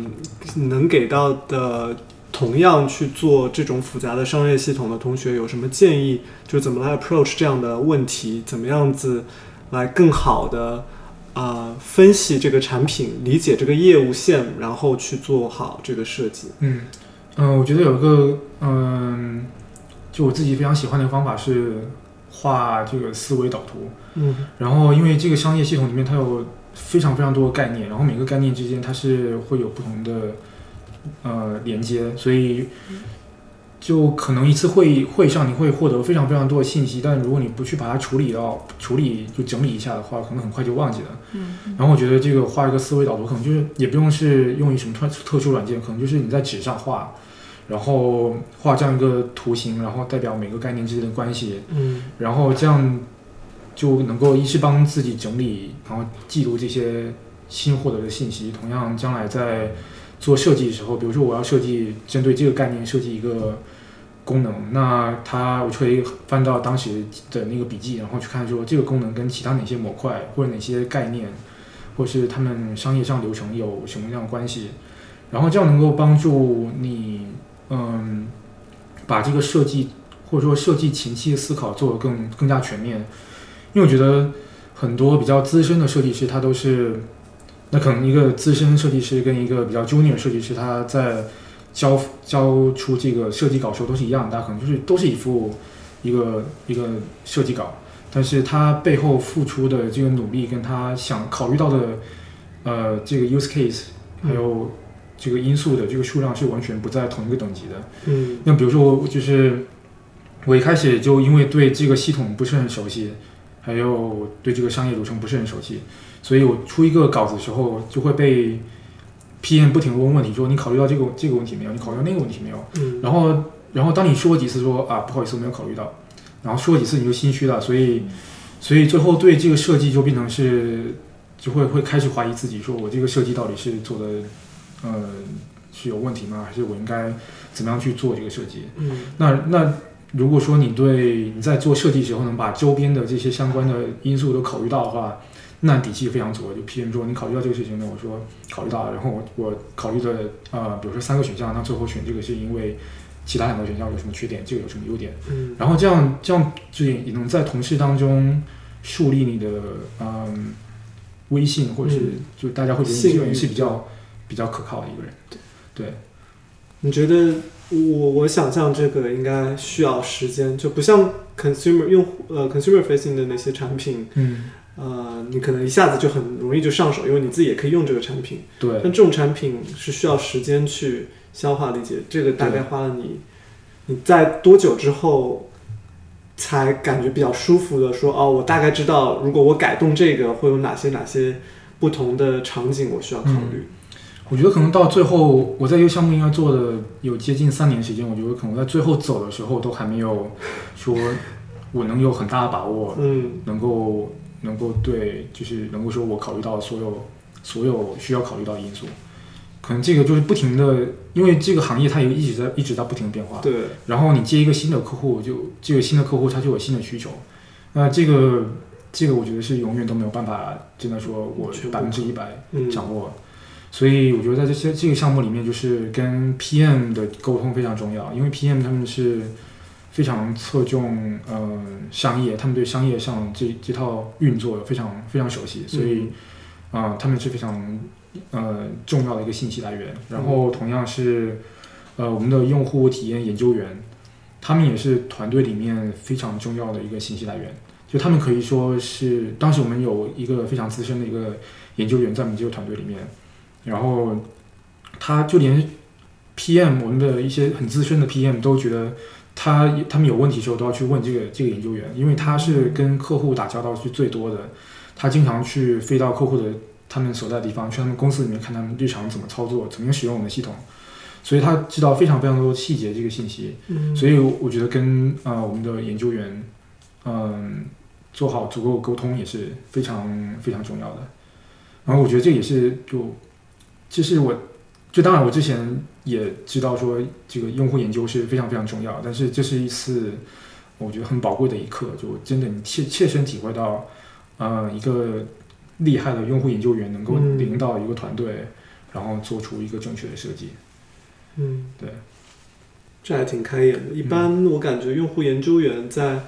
Speaker 1: 能给到的同样去做这种复杂的商业系统的同学有什么建议？就怎么来 approach 这样的问题，怎么样子来更好的啊、分析这个产品，理解这个业务线，然后去做好这个设计。
Speaker 4: 嗯，呃，我觉得有一个嗯、就我自己非常喜欢的方法是画这个思维导图。
Speaker 1: 嗯
Speaker 4: 然后因为这个商业系统里面它有非常非常多的概念，然后每个概念之间它是会有不同的呃连接，所以就可能一次会议会上你会获得非常非常多的信息，但如果你不去把它处理到处理就整理一下的话，可能很快就忘记了。
Speaker 2: 嗯
Speaker 4: 然后我觉得这个画一个思维导图，可能就是也不用是用于什么特特殊软件，可能就是你在纸上画，然后画这样一个图形，然后代表每个概念之间的关系，
Speaker 1: 嗯。
Speaker 4: 然后这样就能够一是帮自己整理，然后记录这些新获得的信息，同样将来在做设计的时候，比如说我要设计针对这个概念设计一个功能，那它我就可以翻到当时的那个笔记，然后去看说这个功能跟其他哪些模块或者哪些概念，或是他们商业上流程有什么样的关系，然后这样能够帮助你，嗯，把这个设计或者说设计前期的思考做得更更加全面，因为我觉得很多比较资深的设计师他都是。那可能一个资深设计师跟一个比较 junior 设计师，他在交交出这个设计稿时候都是一样的，大家可能就是都是一副一个一个设计稿，但是他背后付出的这个努力跟他想考虑到的呃这个 use case 还有这个因素的这个数量是完全不在同一个等级的。
Speaker 1: 嗯
Speaker 4: 那比如说我就是我一开始就因为对这个系统不是很熟悉，还有对这个商业流程不是很熟悉。所以我出一个稿子的时候，就会被 PM 不停的问问题，说你考虑到这个这个问题没有？你考虑到那个问题没有？
Speaker 1: 嗯
Speaker 4: 然后，然后当你说几次说啊不好意思我没有考虑到，然后说几次你就心虚了，所以，所以最后对这个设计就变成是就会会开始怀疑自己，说我这个设计到底是做的呃是有问题吗？还是我应该怎么样去做这个设计？
Speaker 1: 嗯
Speaker 4: 那那如果说你对你在做设计时候能把周边的这些相关的因素都考虑到的话，那底气非常足。就 PM 说你考虑到这个事情呢，我说考虑到了，然后我我考虑的呃，比如说三个选项，那最后选这个是因为其他两个选项有什么缺点，这个有什么优点，
Speaker 1: 嗯
Speaker 4: 然后这样这样就也也能在同事当中树立你的嗯威信，或者是
Speaker 1: 嗯
Speaker 4: 就大家会觉得你这个人是比较比较可靠的一个人。对，
Speaker 1: 你觉得我我想象这个应该需要时间，就不像 consumer 用户呃 consumer facing 的那些产品，
Speaker 4: 嗯，
Speaker 1: 呃，你可能一下子就很容易就上手，因为你自己也可以用这个产品。
Speaker 4: 对
Speaker 1: 但，这种产品是需要时间去消化理解，这个大概花了你你在多久之后才感觉比较舒服的说哦，我大概知道如果我改动这个会有哪些哪些不同的场景我需要考虑。
Speaker 4: 我觉得可能到最后，我在这个项目应该做的有接近三年时间，我觉得可能在最后走的时候都还没有说我能有很大的把握，
Speaker 1: 嗯
Speaker 4: 能够能够对，就是能够说我考虑到所有所有需要考虑到的因素。可能这个就是不停的，因为这个行业它也一直在一直在不停的变化。
Speaker 1: 对，
Speaker 4: 然后你接一个新的客户，就这个新的客户他就有新的需求，那这个这个我觉得是永远都没有办法真的说我百分之一百
Speaker 1: 嗯
Speaker 4: 掌握。所以我觉得在这些这个项目里面，就是跟 PM 的沟通非常重要，因为 PM 他们是非常侧重呃商业，他们对商业上这这套运作非常非常熟悉，所以啊、他们是非常呃重要的一个信息来源。然后同样是呃我们的用户体验研究员，他们也是团队里面非常重要的一个信息来源。就他们可以说是当时我们有一个非常资深的一个研究员在我们这个团队里面，然后他就连 PM 我们的一些很资深的 PM 都觉得他他们有问题的时候都要去问这个这个研究员，因为他是跟客户打交道是最多的，他经常去飞到客户的他们所在的地方，去他们公司里面看他们日常怎么操作，怎么使用我们的系统，所以他知道非常非常多细节这个信息，
Speaker 1: 嗯
Speaker 4: 所以我觉得跟呃我们的研究员嗯做好足够的沟通也是非常非常重要的。然后我觉得这也是就，这是我，就当然我之前也知道说这个用户研究是非常非常重要，但是这是一次我觉得很宝贵的一课，就真的你切切身体会到，呃，一个厉害的用户研究员能够
Speaker 1: 嗯
Speaker 4: 领导一个团队，然后做出一个正确的设计。
Speaker 1: 嗯，
Speaker 4: 对，
Speaker 1: 这还挺开眼的。一般我感觉用户研究员在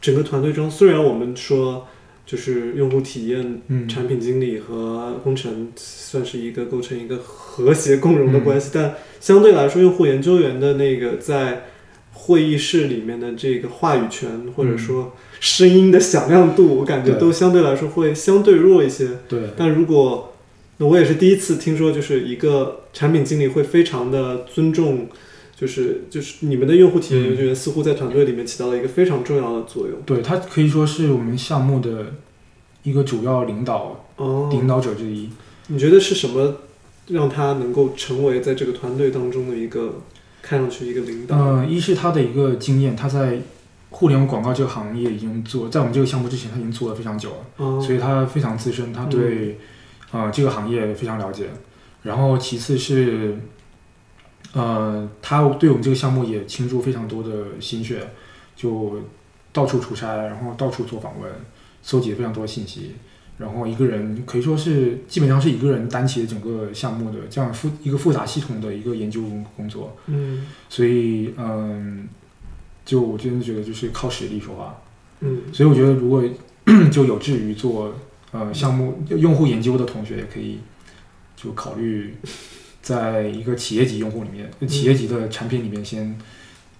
Speaker 1: 整个团队中，虽然我们说就是用户体验
Speaker 4: 嗯，
Speaker 1: 产品经理和工程算是一个构成一个和谐共荣的关系，但相对来说，用户研究员的那个在会议室里面的这个话语权，或者说声音的响亮度，我感觉都相对来说会相对弱一些。
Speaker 4: 对，
Speaker 1: 但如果那我也是第一次听说，就是一个产品经理会非常的尊重。就是就是你们的用户体验研究员似乎在团队里面起到了一个非常重要的作用
Speaker 4: 对，他可以说是我们项目的一个主要领导
Speaker 1: 哦。
Speaker 4: 领导者之一。
Speaker 1: 你觉得是什么让他能够成为在这个团队当中的一个看上去一个领导？
Speaker 4: 嗯，一是他的一个经验，他在互联网广告这个行业已经做，在我们这个项目之前他已经做了非常久了，
Speaker 1: 哦，
Speaker 4: 所以他非常资深，他对、呃这个行业非常了解，然后其次是，呃，他对我们这个项目也倾注非常多的心血，就到处出差，然后到处做访问，搜集非常多的信息，然后一个人可以说是基本上是一个人担起了整个项目的这样复一个复杂系统的一个研究工作，
Speaker 1: 嗯
Speaker 4: 所以嗯，就我真的觉得就是靠实力说话。
Speaker 1: 嗯
Speaker 4: 所以我觉得，如果 就有志于做呃项目用户研究的同学，也可以就考虑在一个企业级用户里面、企业级的产品里面先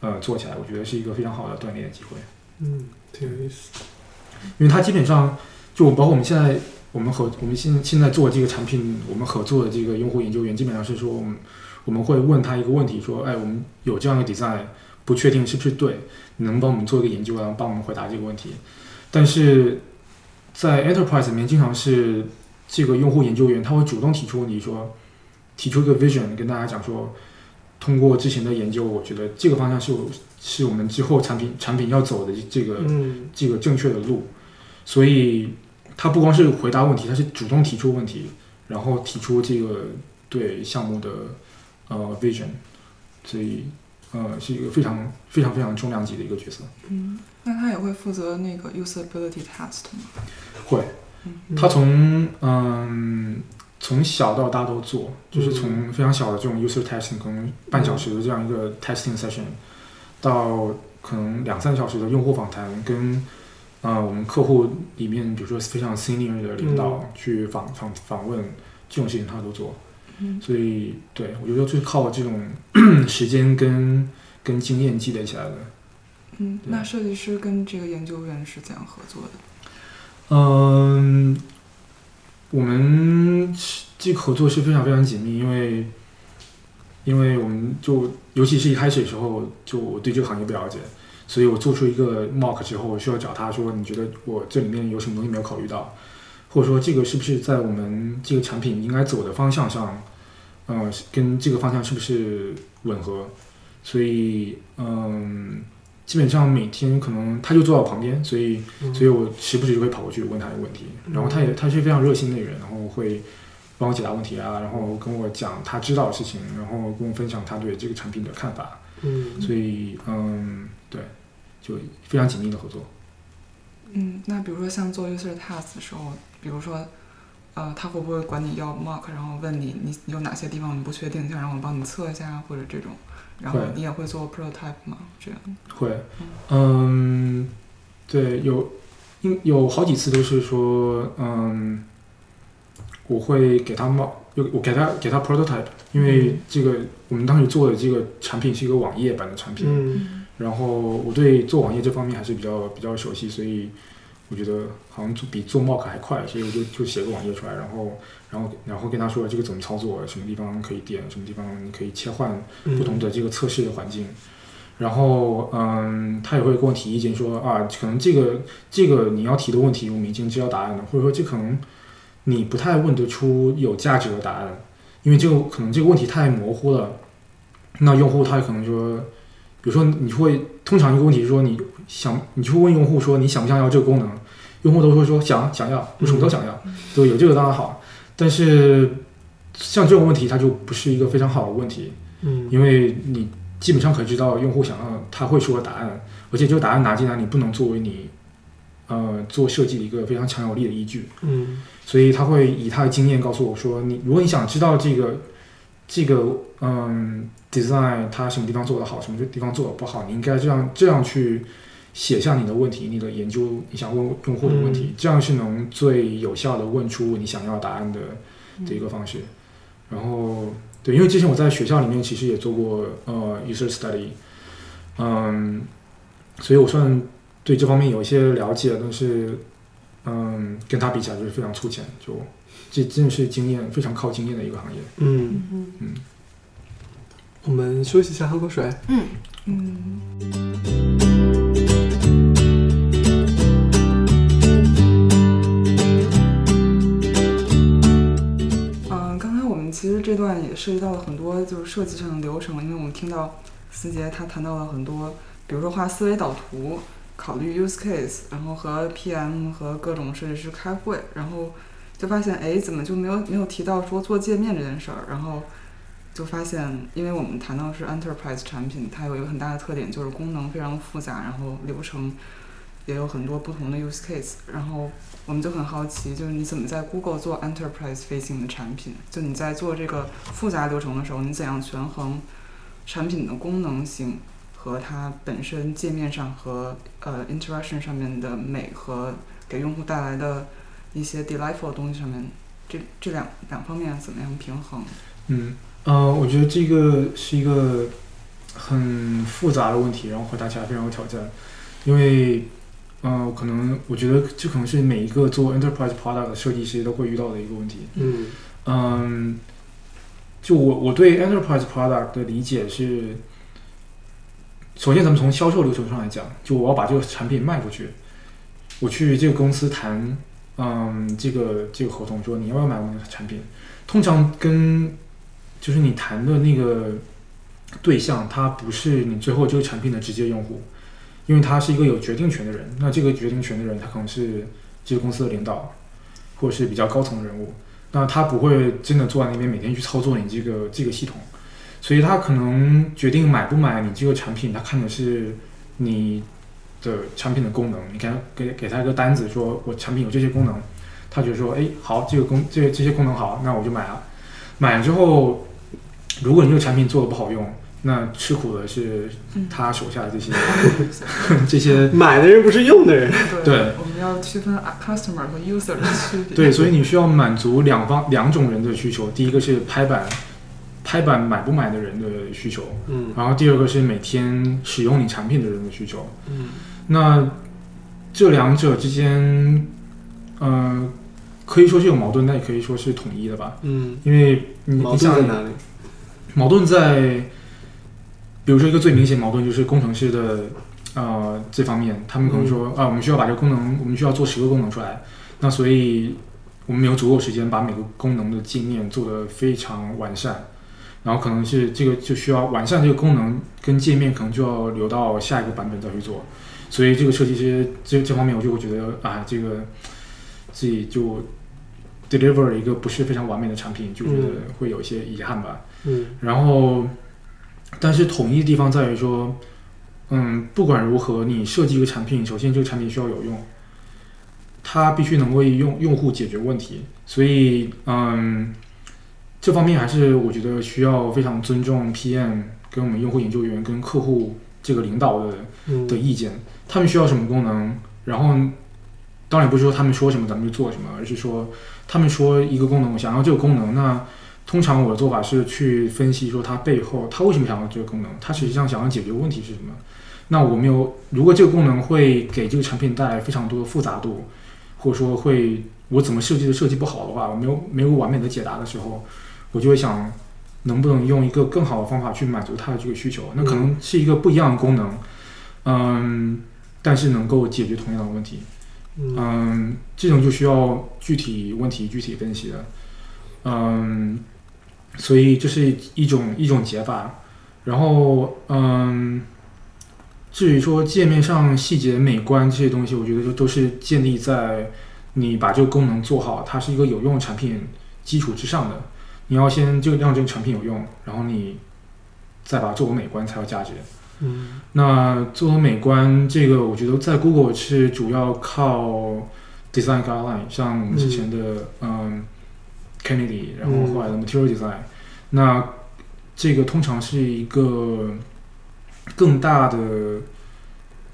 Speaker 4: 呃做起来，我觉得是一个非常好的锻炼的机会。
Speaker 1: 嗯，挺有意思。
Speaker 4: 因为它基本上就包括我们现在我们合我们现现在做这个产品，我们合作的这个用户研究员，基本上是说我们我们会问他一个问题，说，哎，我们有这样的 design，不确定是不是对，你能帮我们做一个研究，然后帮我们回答这个问题。但是在 enterprise 里面，经常是这个用户研究员他会主动提出问题，说提出一个 vision，跟大家讲说，通过之前的研究，我觉得这个方向是我是我们之后产品产品要走的这个
Speaker 1: 嗯。
Speaker 4: 这个正确的路，所以他不光是回答问题，他是主动提出问题，然后提出这个对项目的呃 vision，所以呃是一个非常非常非常重量级的一个角色。
Speaker 3: 嗯，那他也会负责那个 usability test 吗？
Speaker 4: 会，
Speaker 3: 嗯。
Speaker 4: 他从嗯从小到大都做，就是
Speaker 1: 嗯
Speaker 4: 从非常小的这种 user testing，可能半小时的这样一个 testing session，到可能两三小时的用户访谈，跟呃我们客户里面，比如说非常 senior 的领导去访访访问，这种事情他都做。
Speaker 3: 嗯
Speaker 4: 所以对我觉得就是靠这种 时间跟跟经验积累起来的。
Speaker 3: 嗯，那设计师跟这个研究员是怎样合作的？
Speaker 4: 嗯，我们这合作是非常非常紧密，因为因为我们就尤其是一开始的时候，就我对这个行业不了解，所以我做出一个 mock 之后，我需要找他说，你觉得我这里面有什么东西没有考虑到，或者说这个是不是在我们这个产品应该走的方向上，嗯，跟这个方向是不是吻合？所以，嗯，基本上每天可能他就坐在我旁边，所以。
Speaker 1: 嗯。
Speaker 4: 所以我时不时就会跑过去问他一个问题，然后他也他是非常热心的人，然后会帮我解答问题啊，然后跟我讲他知道的事情，然后跟我分享他对这个产品的看法，
Speaker 1: 嗯。
Speaker 4: 所以嗯，对，就非常紧密的合作。
Speaker 3: 嗯，那比如说像做 user task 的时候，比如说，呃，他会不会管你要 mark，然后问你你有哪些地方你不确定，想让我帮你测一下，或者这种，然后你也会做 prototype 吗？这样？
Speaker 4: 会，嗯，对，有，因有好几次都是说，嗯，我会给他冒，就我给他给他 prototype，因为这个我们当时做的这个产品是一个网页版的产品，
Speaker 1: 嗯。
Speaker 4: 然后我对做网页这方面还是比较比较熟悉，所以我觉得好像做比做 mock 还快，所以我就就写个网页出来，然后然后然后跟他说这个怎么操作，什么地方可以点，什么地方你可以切换不同的这个测试的环境。然后，嗯，他也会跟我提意见说啊，可能这个这个你要提的问题我们已经知道答案了，或者说这可能你不太问得出有价值的答案，因为这个可能这个问题太模糊了。那用户他可能说，比如说你会通常一个问题说你想你去问用户说你想不想要这个功能，用户都会说想想要，我什么都想要，对，有这个当然好。但是像这种问题，它就不是一个非常好的问题，
Speaker 1: 嗯。
Speaker 4: 因为你基本上可以知道用户想要他会说的答案，而且这个答案拿进来，你不能作为你呃做设计的一个非常强有力的依据，
Speaker 1: 嗯。
Speaker 4: 所以他会以他的经验告诉我说，你如果你想知道这个这个嗯 design 它什么地方做得好，什么地方做得不好，你应该这样这样去写下你的问题，你的研究你想问用户的问题，这样是能最有效的问出你想要答案的的一个方式。然后对，因为之前我在学校里面其实也做过呃 user study，嗯，所以我算对这方面有一些了解，但是嗯，跟他比起来就是非常粗浅，就这真的是经验非常靠经验的一个行业。
Speaker 1: 嗯，
Speaker 4: 嗯，
Speaker 1: 我们休息一下，喝口水。
Speaker 2: 嗯，
Speaker 3: 嗯，嗯，这段也涉及到了很多就是设计上的流程，因为我们听到思杰他谈到了很多，比如说画思维导图、考虑 use case，然后和 PM 和各种设计师开会，然后就发现哎，怎么就没有没有提到说做界面这件事儿？然后就发现，因为我们谈到是 enterprise 产品，它有一个很大的特点，就是功能非常复杂，然后流程也有很多不同的 use case。然后我们就很好奇，就是你怎么在 Google 做 enterprise facing 的产品？就你在做这个复杂流程的时候，你怎样权衡产品的功能性和它本身界面上和呃 interaction 上面的美和给用户带来的一些 delightful 的东西上面，这这两两方面怎么样平衡？
Speaker 4: 嗯，呃，我觉得这个是一个很复杂的问题，然后回答起来非常有挑战，因为，呃，可能我觉得这可能是每一个做 enterprise product 的设计师都会遇到的一个问题。
Speaker 1: 嗯
Speaker 4: 嗯，就我我对 enterprise product 的理解是，首先咱们从销售流程上来讲，就我要把这个产品卖出去，我去这个公司谈，嗯，这个这个合同，说你要不要买我们的产品，通常跟就是你谈的那个对象，他不是你最后这个产品的直接用户，因为他是一个有决定权的人，那这个决定权的人，他可能是这个公司的领导，或者是比较高层的人物。那他不会真的坐在那边每天去操作你这个这个系统，所以他可能决定买不买你这个产品，他看的是你的产品的功能。你给他给给他一个单子，说我产品有这些功能，他就说，哎，好，这个功这这些功能好，那我就买了。买了之后，如果你这个产品做的不好用，那吃苦的是他手下的这些 这些
Speaker 1: 买的人不是用的人。
Speaker 4: 对
Speaker 3: 我们要区分 customer 和 user 的区别。
Speaker 4: 对，所以你需要满足两方两种人的需求，第一个是拍板拍板买不买的人的需求，
Speaker 1: 嗯
Speaker 4: 然后第二个是每天使用你产品的人的需求。
Speaker 1: 嗯
Speaker 4: 那这两者之间，呃，可以说是有矛盾，但也可以说是统一的吧。
Speaker 1: 嗯，
Speaker 4: 因为你
Speaker 1: 矛盾在哪里？
Speaker 4: 矛盾在，比如说一个最明显矛盾就是工程师的呃这方面，他们可能说、啊，我们需要把这个功能，我们需要做十个功能出来，那所以我们没有足够时间把每个功能的界面做得非常完善，然后可能是这个就需要完善这个功能跟界面，可能就要留到下一个版本再去做，所以这个设计师这这方面我就会觉得啊，这个自己就 deliver 了一个不是非常完美的产品，就觉得会有一些遗憾吧。
Speaker 1: 嗯。
Speaker 4: 然后，但是统一的地方在于说，嗯，不管如何，你设计一个产品，首先这个产品需要有用，它必须能为用用户解决问题。所以，嗯，这方面还是我觉得需要非常尊重 PM 跟我们用户研究员跟客户这个领导的
Speaker 1: 嗯
Speaker 4: 的意见，他们需要什么功能，然后当然不是说他们说什么咱们就做什么，而是说他们说一个功能，我想要这个功能，那通常我的做法是去分析说它背后它为什么想要这个功能，它实际上想要解决问题是什么。那我没有，如果这个功能会给这个产品带来非常多的复杂度，或者说会我怎么设计的设计不好的话，我没有没有完美的解答的时候，我就会想能不能用一个更好的方法去满足他的这个需求。那可能是一个不一样的功能，嗯，但是能够解决同样的问题。嗯，这种就需要具体问题具体分析的，嗯，所以这是一种一种解法。然后，嗯，至于说界面上细节、美观这些东西，我觉得就都是建立在你把这个功能做好，它是一个有用的产品基础之上的。你要先这个让这个产品有用，然后你再把它做个美观才有价值。
Speaker 1: 嗯
Speaker 4: 那做成美观这个，我觉得在 Google 是主要靠 design guideline，像我们之前的嗯 Kennedy，然后后来的 Material Design，、那这个通常是一个更大的，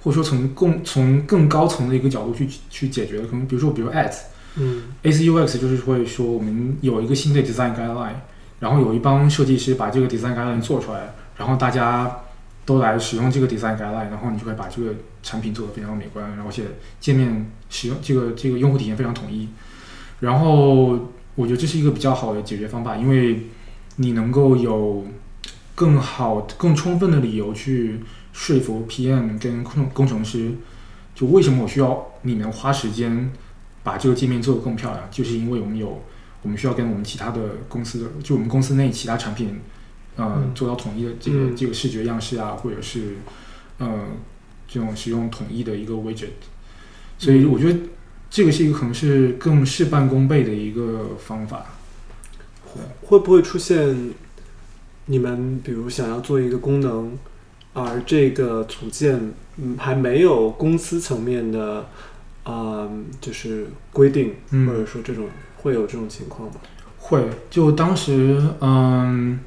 Speaker 4: 或者说从更从更高层的一个角度去去解决的，可能比如说比如 Ads。
Speaker 1: 嗯
Speaker 4: ACUX 就是会说我们有一个新的 design guideline，然后有一帮设计师把这个 design guideline 做出来，然后大家都来使用这个 design guideline，然后你就会把这个产品做得非常美观，然后而且界面使用这个这个用户体验非常统一。然后我觉得这是一个比较好的解决方法，因为你能够有更好、更充分的理由去说服 PM 跟工工程师，就为什么我需要你们花时间把这个界面做得更漂亮，就是因为我们有我们需要跟我们其他的公司的，就我们公司内其他产品，呃，
Speaker 1: 嗯
Speaker 4: 做到统一的这个、
Speaker 1: 嗯
Speaker 4: 这个视觉样式啊，或者是呃这种使用统一的一个 widget。所以我觉得这个是一个可能是更事半功倍的一个方法。
Speaker 1: 会不会出现你们比如想要做一个功能，而这个组件嗯还没有公司层面的啊、就是规定，
Speaker 4: 嗯
Speaker 1: 或者说这种会有这种情况吗？
Speaker 4: 会，就当时，嗯，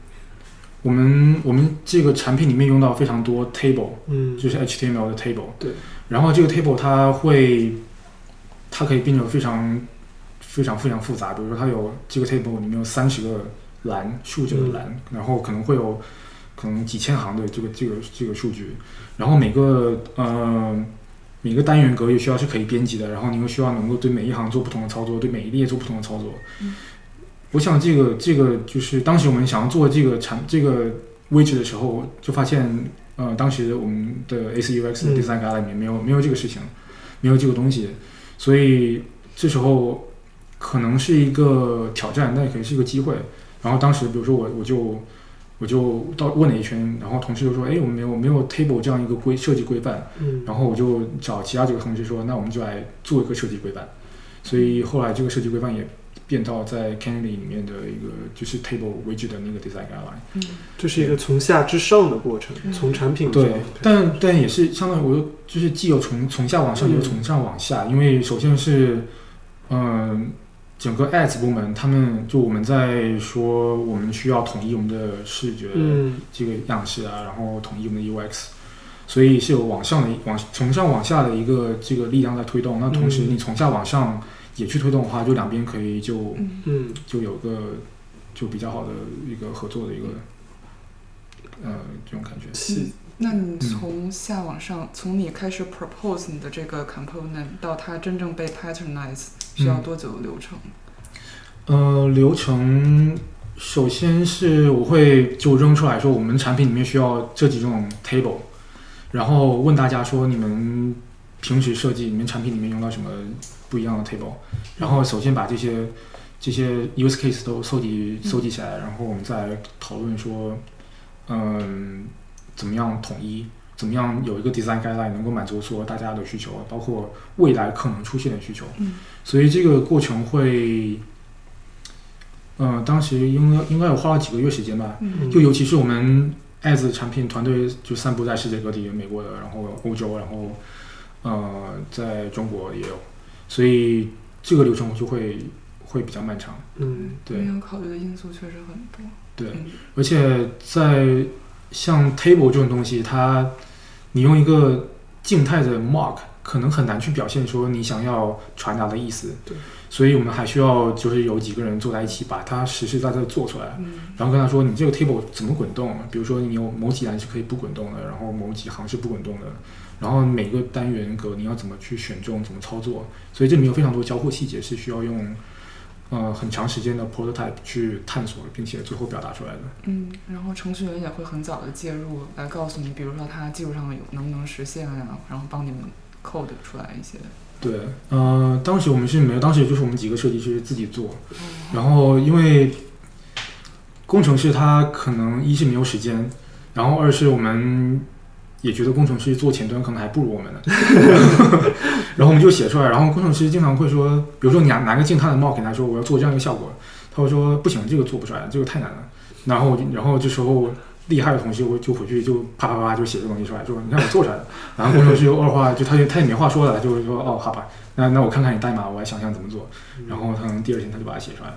Speaker 4: 我们我们这个产品里面用到非常多 table，
Speaker 1: 嗯，
Speaker 4: 就是 HTML 的 table。
Speaker 1: 对。
Speaker 4: 然后这个 table 它会，它可以变得非常非常非常复杂。比如说，它有这个 table 里面有三十个栏，数字的栏，然后可能会有可能几千行的这个这个这个数据，然后每个呃每个单元格也需要是可以编辑的，然后你又需要能够对每一行做不同的操作，对每一列做不同的操作。我想这个这个就是当时我们想要做这个产这个位置的时候，就发现呃当时我们的 ACUX design guide 里面没有、没有这个事情，没有这个东西，所以这时候可能是一个挑战，但也可以是一个机会。然后当时比如说我我就我就到问了一圈，然后同事就说，哎，我们没有没有 table 这样一个规设计规范，
Speaker 1: 嗯，
Speaker 4: 然后我就找其他几个同事说，那我们就来做一个设计规范。所以后来这个设计规范也变到在 Candy 里面的一个就是 table 为止的那个 design guideline。
Speaker 3: 嗯。
Speaker 1: 这是一个从下至上的过程，
Speaker 3: 嗯。
Speaker 1: 从产品
Speaker 4: 对，但但也是相当于我又就是既有从从下往上，也有从上往下，因为首先是嗯、整个 ads 部门，他们就我们在说我们需要统一我们的视觉
Speaker 1: 嗯。
Speaker 4: 这个样式啊，然后统一我们的 UX，所以是有往上的往从上往下的一个这个力量在推动。那同时
Speaker 1: 嗯。
Speaker 4: 你从下往上也去推动的话，就两边可以就
Speaker 3: 嗯。
Speaker 1: 嗯。
Speaker 4: 就有个就比较好的一个合作的一个呃这种感觉。
Speaker 1: 是。
Speaker 3: 那你从下往上，从你开始 propose 你的这个 component 到它真正被 patternize，需要多久的流程？
Speaker 4: 呃，流程首先是我会就扔出来说，我们产品里面需要这几种 table，然后问大家说你们平时设计你们产品里面用到什么不一样的 table，然后首先把这些这些 use case 都收集收集起来，然后我们再讨论说，嗯，怎么样统一。怎么样有一个 design guideline 能够满足所有大家的需求，包括未来可能出现的需求。
Speaker 3: 嗯
Speaker 4: 所以这个过程会，呃，当时应该应该有花了几个月时间吧。
Speaker 3: 嗯
Speaker 4: 就尤其是我们 Ads 产品团队就散布在世界各地，美国的，然后欧洲，然后呃，在中国也有，所以这个流程就会会比较漫长。
Speaker 1: 嗯
Speaker 4: 对
Speaker 3: 要考虑的因素确实很多。
Speaker 4: 对，
Speaker 3: 嗯
Speaker 4: 而且在像 Table 这种东西，它你用一个静态的 Mark 可能很难去表现说你想要传达的意思。
Speaker 1: 对，
Speaker 4: 所以我们还需要就是有几个人坐在一起，把它实实在在地做出来。
Speaker 3: 嗯
Speaker 4: 然后跟他说，你这个 table 怎么滚动？比如说你有某几栏是可以不滚动的，然后某几行是不滚动的，然后每个单元格你要怎么去选中，怎么操作？所以这里面有非常多交互细节是需要用呃很长时间的 prototype 去探索，并且最后表达出来的。
Speaker 3: 嗯，然后程序员也会很早的介入，来告诉你，比如说它技术上有能不能实现呀、然后帮你们 code 出来一些。
Speaker 4: 对，呃，当时我们是没有，当时也就是我们几个设计师自己做，
Speaker 3: 哦
Speaker 4: 然后因为工程师他可能一是没有时间，然后二是我们也觉得工程师做前端可能还不如我们呢，然后我们就写出来，然后工程师经常会说，比如说你拿拿个静态的帽给他说我要做这样一个效果，他会说不行，这个做不出来，这个太难了，然后然后这时候。厉害的同事，我就回去就啪啪啪就写这东西出来，说你看我做出来了。然后工程师又二话，就他就他也没话说了，就会说哦好吧，那那我看看你代码，我来想想怎么做。然后他可能第二天他就把它写出来了。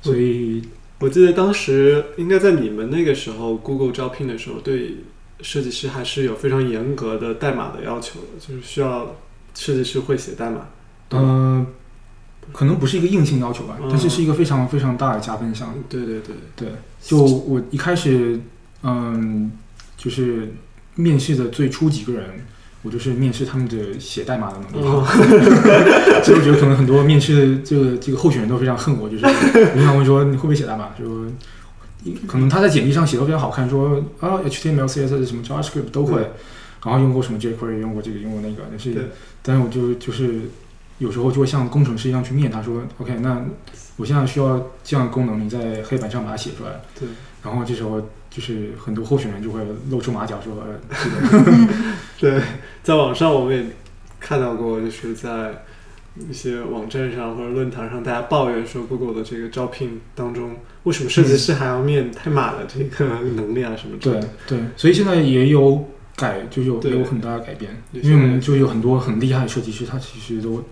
Speaker 4: 所以
Speaker 1: 我记得当时应该在你们那个时候，Google 招聘的时候，对设计师还是有非常严格的代码的要求的，就是需要设计师会写代码。嗯
Speaker 4: 呃，可能不是一个硬性要求吧，
Speaker 1: 嗯
Speaker 4: 但是是一个非常非常大的加分项。
Speaker 1: 对对对，
Speaker 4: 对，就我一开始，嗯，就是面试的最初几个人，我就是面试他们的写代码的能力。
Speaker 1: 哦
Speaker 4: 所以我觉得可能很多面试的这个这个候选人都非常恨我，就是 我经常问说你会不会写代码，就可能他在简历上写的非常好看，说啊 HTML、CSS 什么 JavaScript 都会，然后用过什么 jQuery，用过这个用过那个，但是但是我就就是有时候就会像工程师一样去面他说 OK，那我现在需要这样的功能，你在黑板上把它写出来，
Speaker 1: 对，
Speaker 4: 然后这时候就是很多候选人就会露出马脚说，呃，这个
Speaker 1: 对，在网上我们也看到过，就是在一些网站上或者论坛上，大家抱怨说 Google 的这个招聘当中，为什么设计师还要面太马的这个 能力啊什么之类
Speaker 4: 对
Speaker 1: 的？
Speaker 4: 对，所以现在也有改，就是有有很大的改变，因为我们就有很多很厉害的设计师，他其实都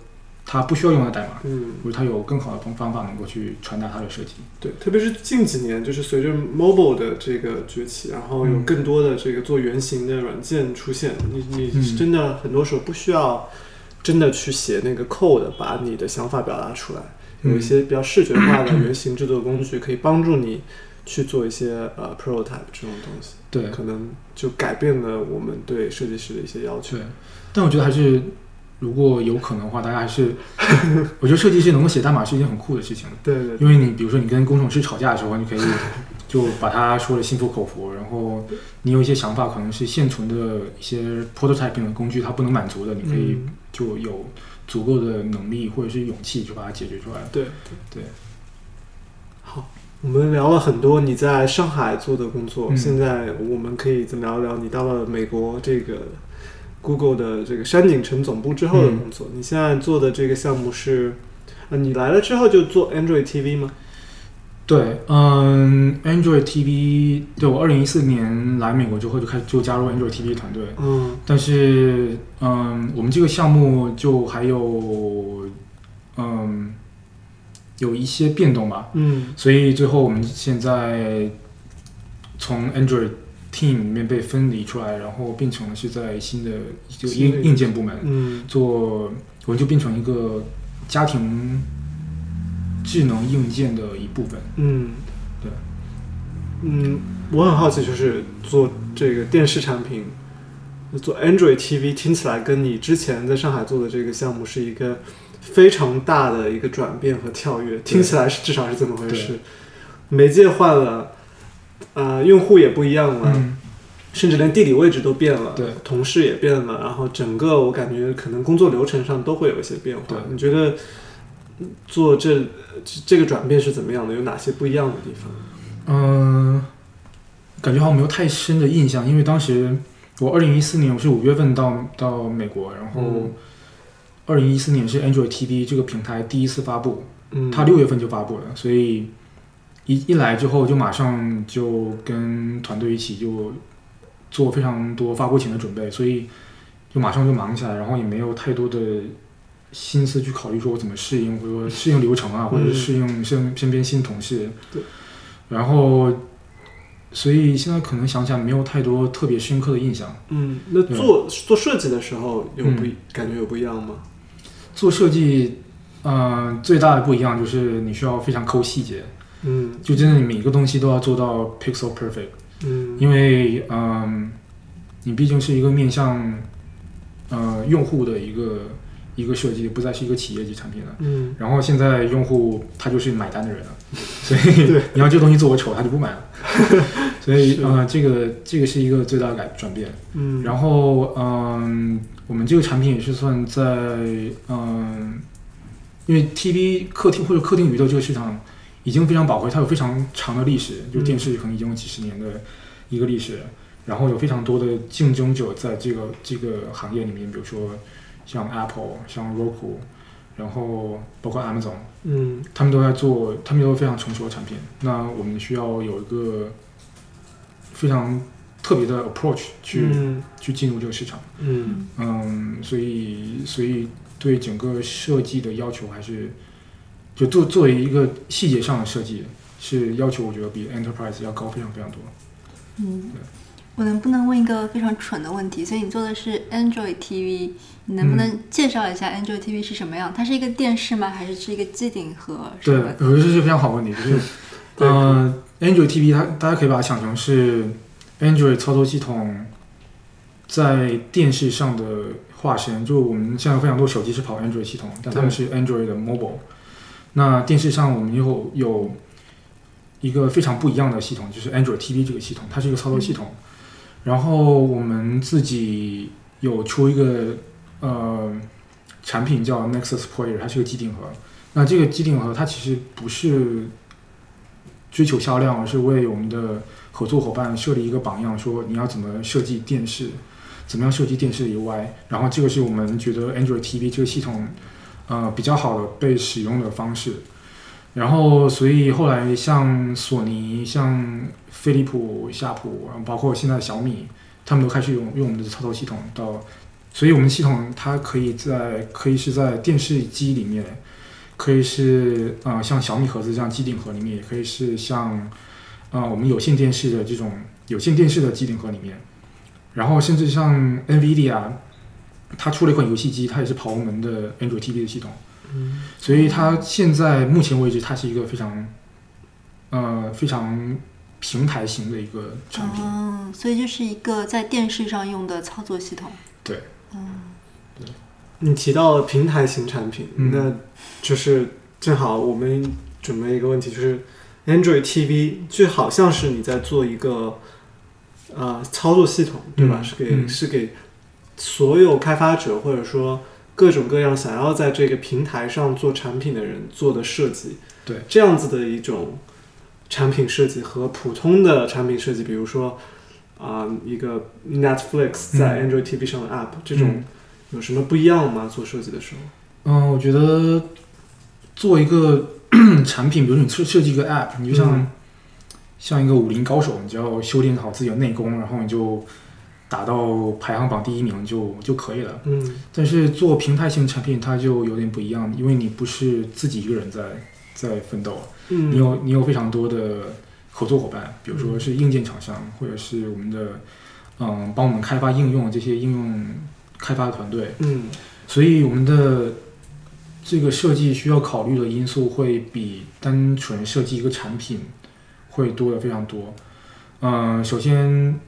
Speaker 4: 他不需要用到代码，
Speaker 1: 嗯，
Speaker 4: 或者他有更好的方方法能够去传达他的设计。
Speaker 1: 对，特别是近几年，就是随着 mobile 的这个崛起，然后有
Speaker 4: 嗯
Speaker 1: 更多的这个做原型的软件出现，你你
Speaker 4: 嗯
Speaker 1: 真的很多时候不需要真的去写那个 code，把你的想法表达出来。有一
Speaker 4: 嗯
Speaker 1: 些比较视觉化的原型制作工具，可以帮助你去做一些呃 prototype 这种东西，
Speaker 4: 对
Speaker 1: 可能就改变了我们对设计师的一些要求。
Speaker 4: 对，但我觉得还是如果有可能的话，大家还是，我觉得设计师能够写代码是一件很酷的事情。
Speaker 1: 对对对
Speaker 4: 因为你比如说你跟工程师吵架的时候，你可以就把他说的心服口服，然后你有一些想法可能是现存的一些 prototyping 的工具它不能满足的，你可以
Speaker 1: 嗯
Speaker 4: 就有足够的能力或者是勇气去把它解决出来。
Speaker 1: 对
Speaker 4: 对对。
Speaker 1: 好，我们聊了很多你在上海做的工作，
Speaker 4: 嗯
Speaker 1: 现在我们可以再聊一聊你到了美国这个 Google 的这个山景城总部之后的工作。你现在做的这个项目是，呃，你来了之后就做 Android TV 吗？
Speaker 4: 对，嗯，Android TV，对我二零一四年来美国之后就开始就加入 Android TV 团队，
Speaker 1: 嗯。
Speaker 4: 但是嗯，我们这个项目就还有嗯有一些变动吧，
Speaker 1: 嗯。
Speaker 4: 所以最后我们现在从 Android Team 里面被分离出来，然后变成了是在新的就硬硬件部门
Speaker 1: 嗯。
Speaker 4: 做，我们就变成一个家庭智能硬件的一部分。
Speaker 1: 嗯，
Speaker 4: 对。
Speaker 1: 嗯，我很好奇，就是做这个电视产品，做 Android TV，听起来跟你之前在上海做的这个项目是一个非常大的一个转变和跳跃，听起来是至少是这么回事。媒介换了，呃，用户也不一样了，
Speaker 4: 嗯，
Speaker 1: 甚至连地理位置都变了，
Speaker 4: 对
Speaker 1: 同事也变了，然后整个我感觉可能工作流程上都会有一些变化
Speaker 4: 对。
Speaker 1: 你觉得做这这这个转变是怎么样的？有哪些不一样的地方？
Speaker 4: 嗯，感觉好像没有太深的印象，因为当时我二零一四年我是五月份到到美国，然后
Speaker 1: 嗯
Speaker 4: 二零一四年是 Android TV 这个平台第一次发布，
Speaker 1: 嗯，
Speaker 4: 它六月份就发布了，所以一一来之后就马上就跟团队一起就做非常多发布前的准备，所以就马上就忙起来，然后也没有太多的心思去考虑说我怎么适应，或者说适应流程啊，或者适应身身边新同事。
Speaker 1: 对。
Speaker 4: 然后，所以现在可能想想没有太多特别深刻的印象。
Speaker 1: 嗯，那做做设计的时候有不、
Speaker 4: 嗯
Speaker 1: 感觉有不一样吗？
Speaker 4: 做设计，嗯、最大的不一样就是你需要非常抠细节，
Speaker 1: 嗯
Speaker 4: 就真的你每个东西都要做到 pixel perfect。
Speaker 1: 嗯，
Speaker 4: 因为嗯，你毕竟是一个面向呃用户的一个一个设计，不再是一个企业级产品了。
Speaker 1: 嗯。
Speaker 4: 然后现在用户他就是买单的人了，所以
Speaker 1: 对。
Speaker 4: 你要这个东西做我丑，他就不买了。所以
Speaker 1: 是。
Speaker 4: 呃，这个这个是一个最大的改转变。
Speaker 1: 嗯，
Speaker 4: 然后嗯，我们这个产品也是算在嗯，因为 TV 客厅或者客厅娱乐这个市场已经非常宝贵，它有非常长的历史，就电视可能已经有几十年的一个历史，然后有非常多的竞争者在这个这个行业里面，比如说像 Apple、像 Roku，然后包括 Amazon，
Speaker 1: 嗯
Speaker 4: 他们都在做，他们都有非常成熟的产品。那我们需要有一个非常特别的 approach 去、
Speaker 1: 嗯
Speaker 4: 去进入这个市场。
Speaker 1: 嗯
Speaker 4: 嗯，所以所以对整个设计的要求还是，就作作为一个细节上的设计，是要求我觉得比 enterprise 要高非常非常多。
Speaker 2: 嗯，我能不能问一个非常蠢的问题？所以你做的是 Android TV，你能不能介绍一下 Android TV 是什么样？它是一个电视吗？还是是一个机顶盒？
Speaker 4: 对
Speaker 2: 么，
Speaker 4: 我觉得这是非常好问题，就是
Speaker 1: 对
Speaker 4: 呃，Android TV 它大家可以把它想成是 Android 操作系统在电视上的化身。就我们现在非常多手机是跑 Android 系统，但他们是 Android 的 mobile。那电视上我们有有一个非常不一样的系统，就是 Android TV 这个系统，它是一个操作系统。然后我们自己有出一个呃产品叫 Nexus Player，它是个机顶盒。那这个机顶盒它其实不是追求销量，而是为我们的合作伙伴设立一个榜样，说你要怎么设计电视，怎么样设计电视的 UI。然后这个是我们觉得 Android TV 这个系统，呃比较好的被使用的方式。然后，所以后来像索尼、像飞利浦、夏普，然后包括现在小米，他们都开始用用我们的操作系统到，所以我们系统它可以在可以是在电视机里面，可以是呃像小米盒子这样机顶盒里面，也可以是像呃我们有线电视的这种有线电视的机顶盒里面，然后甚至像 NVIDIA，它出了一款游戏机，它也是跑我们的 Android TV 的系统。
Speaker 1: 嗯
Speaker 4: 所以它现在目前为止，它是一个非常，呃，非常平台型的一个产品。
Speaker 2: 嗯，所以就是一个在电视上用的操作系统。
Speaker 4: 对，
Speaker 2: 嗯，对
Speaker 1: 你提到了平台型产品，
Speaker 4: 嗯
Speaker 1: 那就是正好我们准备一个问题，就是 Android TV 就好像是你在做一个呃操作系统，对吧？
Speaker 4: 嗯
Speaker 1: 是给、
Speaker 4: 嗯
Speaker 1: 是给所有开发者或者说各种各样想要在这个平台上做产品的人做的设计。
Speaker 4: 对，
Speaker 1: 这样子的一种产品设计和普通的产品设计，比如说啊、一个 Netflix 在
Speaker 4: 嗯
Speaker 1: Android TV 上的 App、这种有什么不一样吗？做设计的时候？
Speaker 4: 嗯、我觉得做一个 产品，比如你设设计一个 App，你就像、
Speaker 1: 嗯
Speaker 4: 像一个武林高手，你就要修炼好自己的内功，然后你就打到排行榜第一名就就可以了。
Speaker 1: 嗯。
Speaker 4: 但是做平台型产品，它就有点不一样，因为你不是自己一个人在在奋斗，
Speaker 1: 嗯，
Speaker 4: 你有你有非常多的合作伙伴，比如说是硬件厂商，或者是我们的嗯帮我们开发应用这些应用开发团队，
Speaker 1: 嗯。
Speaker 4: 所以我们的这个设计需要考虑的因素会比单纯设计一个产品会多的非常多。嗯、首先，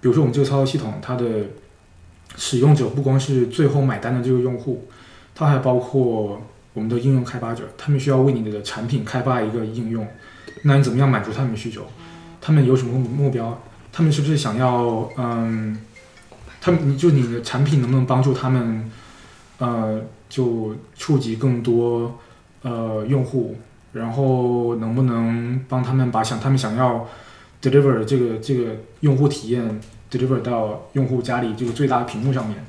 Speaker 4: 比如说我们这个操作系统，它的使用者不光是最后买单的这个用户，它还包括我们的应用开发者，他们需要为你的产品开发一个应用，那你怎么样满足他们的需求？他们有什么目标？他们是不是想要嗯？他们，你就你的产品能不能帮助他们，呃，就触及更多呃用户，然后能不能帮他们把想他们想要 deliver 这个这个用户体验 deliver 到用户家里这个最大的屏幕上面？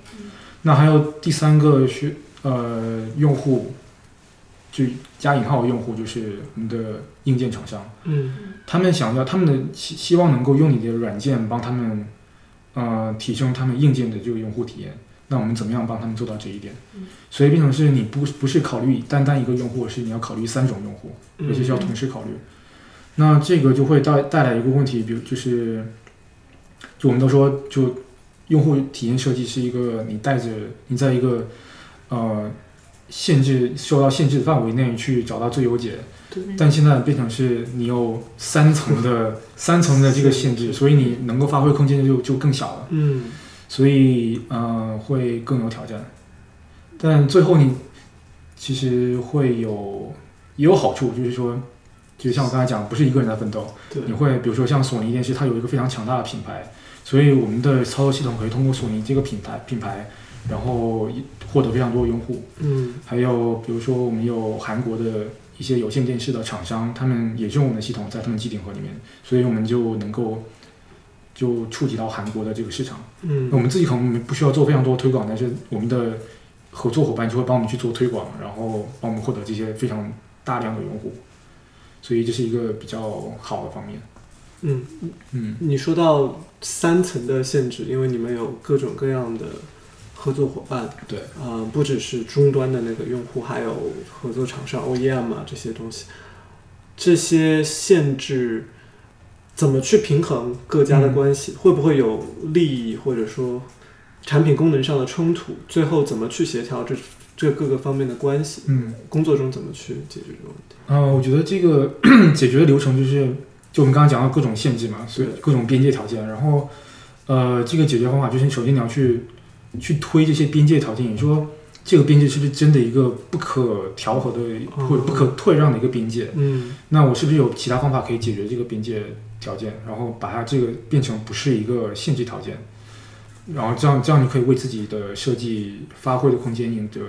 Speaker 4: 那还有第三个是呃用户，就加引号的用户就是我们的硬件厂商。
Speaker 1: 嗯
Speaker 4: 他们想要他们的希希望能够用你的软件帮他们，呃，提升他们硬件的这个用户体验。那我们怎么样帮他们做到这一点？所以变成是你不不是考虑单单一个用户，是你要考虑三种用户，而且是要同时考虑。那这个就会带带来一个问题，比如就是，就我们都说，就用户体验设计是一个你带着你在一个呃限制受到限制的范围内去找到最优解。但现在变成是你有三层的 三层的这个限制，所以你能够发挥空间就就更小了，
Speaker 1: 嗯
Speaker 4: 所以呃会更有挑战。但最后你其实会有也有好处，就是说，就像我刚才讲，不是一个人在奋斗，
Speaker 1: 对。
Speaker 4: 你会比如说像索尼电视，它有一个非常强大的品牌，所以我们的操作系统可以通过索尼这个品牌品牌，然后获得非常多的用户。
Speaker 1: 嗯。
Speaker 4: 还有比如说我们有韩国的一些有线电视的厂商，他们也用我们的系统在他们机顶盒里面，所以我们就能够就触及到韩国的这个市场。那我
Speaker 1: 嗯
Speaker 4: 们自己可能不需要做非常多的推广，但是我们的合作伙伴就会帮我们去做推广，然后帮我们获得这些非常大量的用户，所以这是一个比较好的方面。
Speaker 1: 嗯，
Speaker 4: 嗯，
Speaker 1: 你说到三层的限制，因为你们有各种各样的合作伙伴，
Speaker 4: 对，
Speaker 1: 呃，不只是终端的那个用户，还有合作厂商 OEM 啊这些东西，这些限制怎么去平衡各家的关系？会不会有利益或者说产品功能上的冲突？最后怎么去协调这这各个方面的关系？
Speaker 4: 嗯。
Speaker 1: 工作中怎么去解决这个问题？
Speaker 4: 呃，我觉得这个 解决的流程就是，就我们刚刚讲到各种限制嘛，所以
Speaker 1: 对
Speaker 4: 各种边界条件，然后，呃，这个解决方法就是，首先你要去去推这些边界条件，你说这个边界是不是真的一个不可调和的或者不可退让的一个边界？
Speaker 1: 嗯
Speaker 4: 那我是不是有其他方法可以解决这个边界条件，然后把它这个变成不是一个限制条件？然后这样这样你可以为自己的设计发挥的空间赢得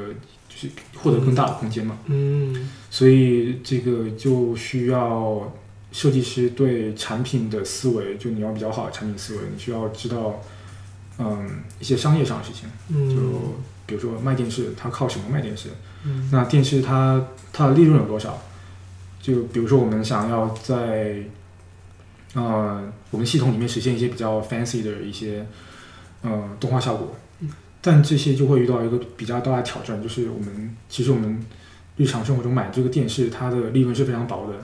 Speaker 4: 就是获得更大的空间嘛？
Speaker 1: 嗯
Speaker 4: 所以这个就需要设计师对产品的思维，就你要比较好的产品思维，你需要知道，嗯一些商业上的事情，
Speaker 1: 嗯，
Speaker 4: 就比如说卖电视，它靠什么卖电视？
Speaker 1: 嗯
Speaker 4: 那电视它它的利润有多少？就比如说我们想要在呃我们系统里面实现一些比较 fancy 的一些呃动画效果，但这些就会遇到一个比较大的挑战，就是我们其实我们日常生活中买这个电视，它的利润是非常薄的，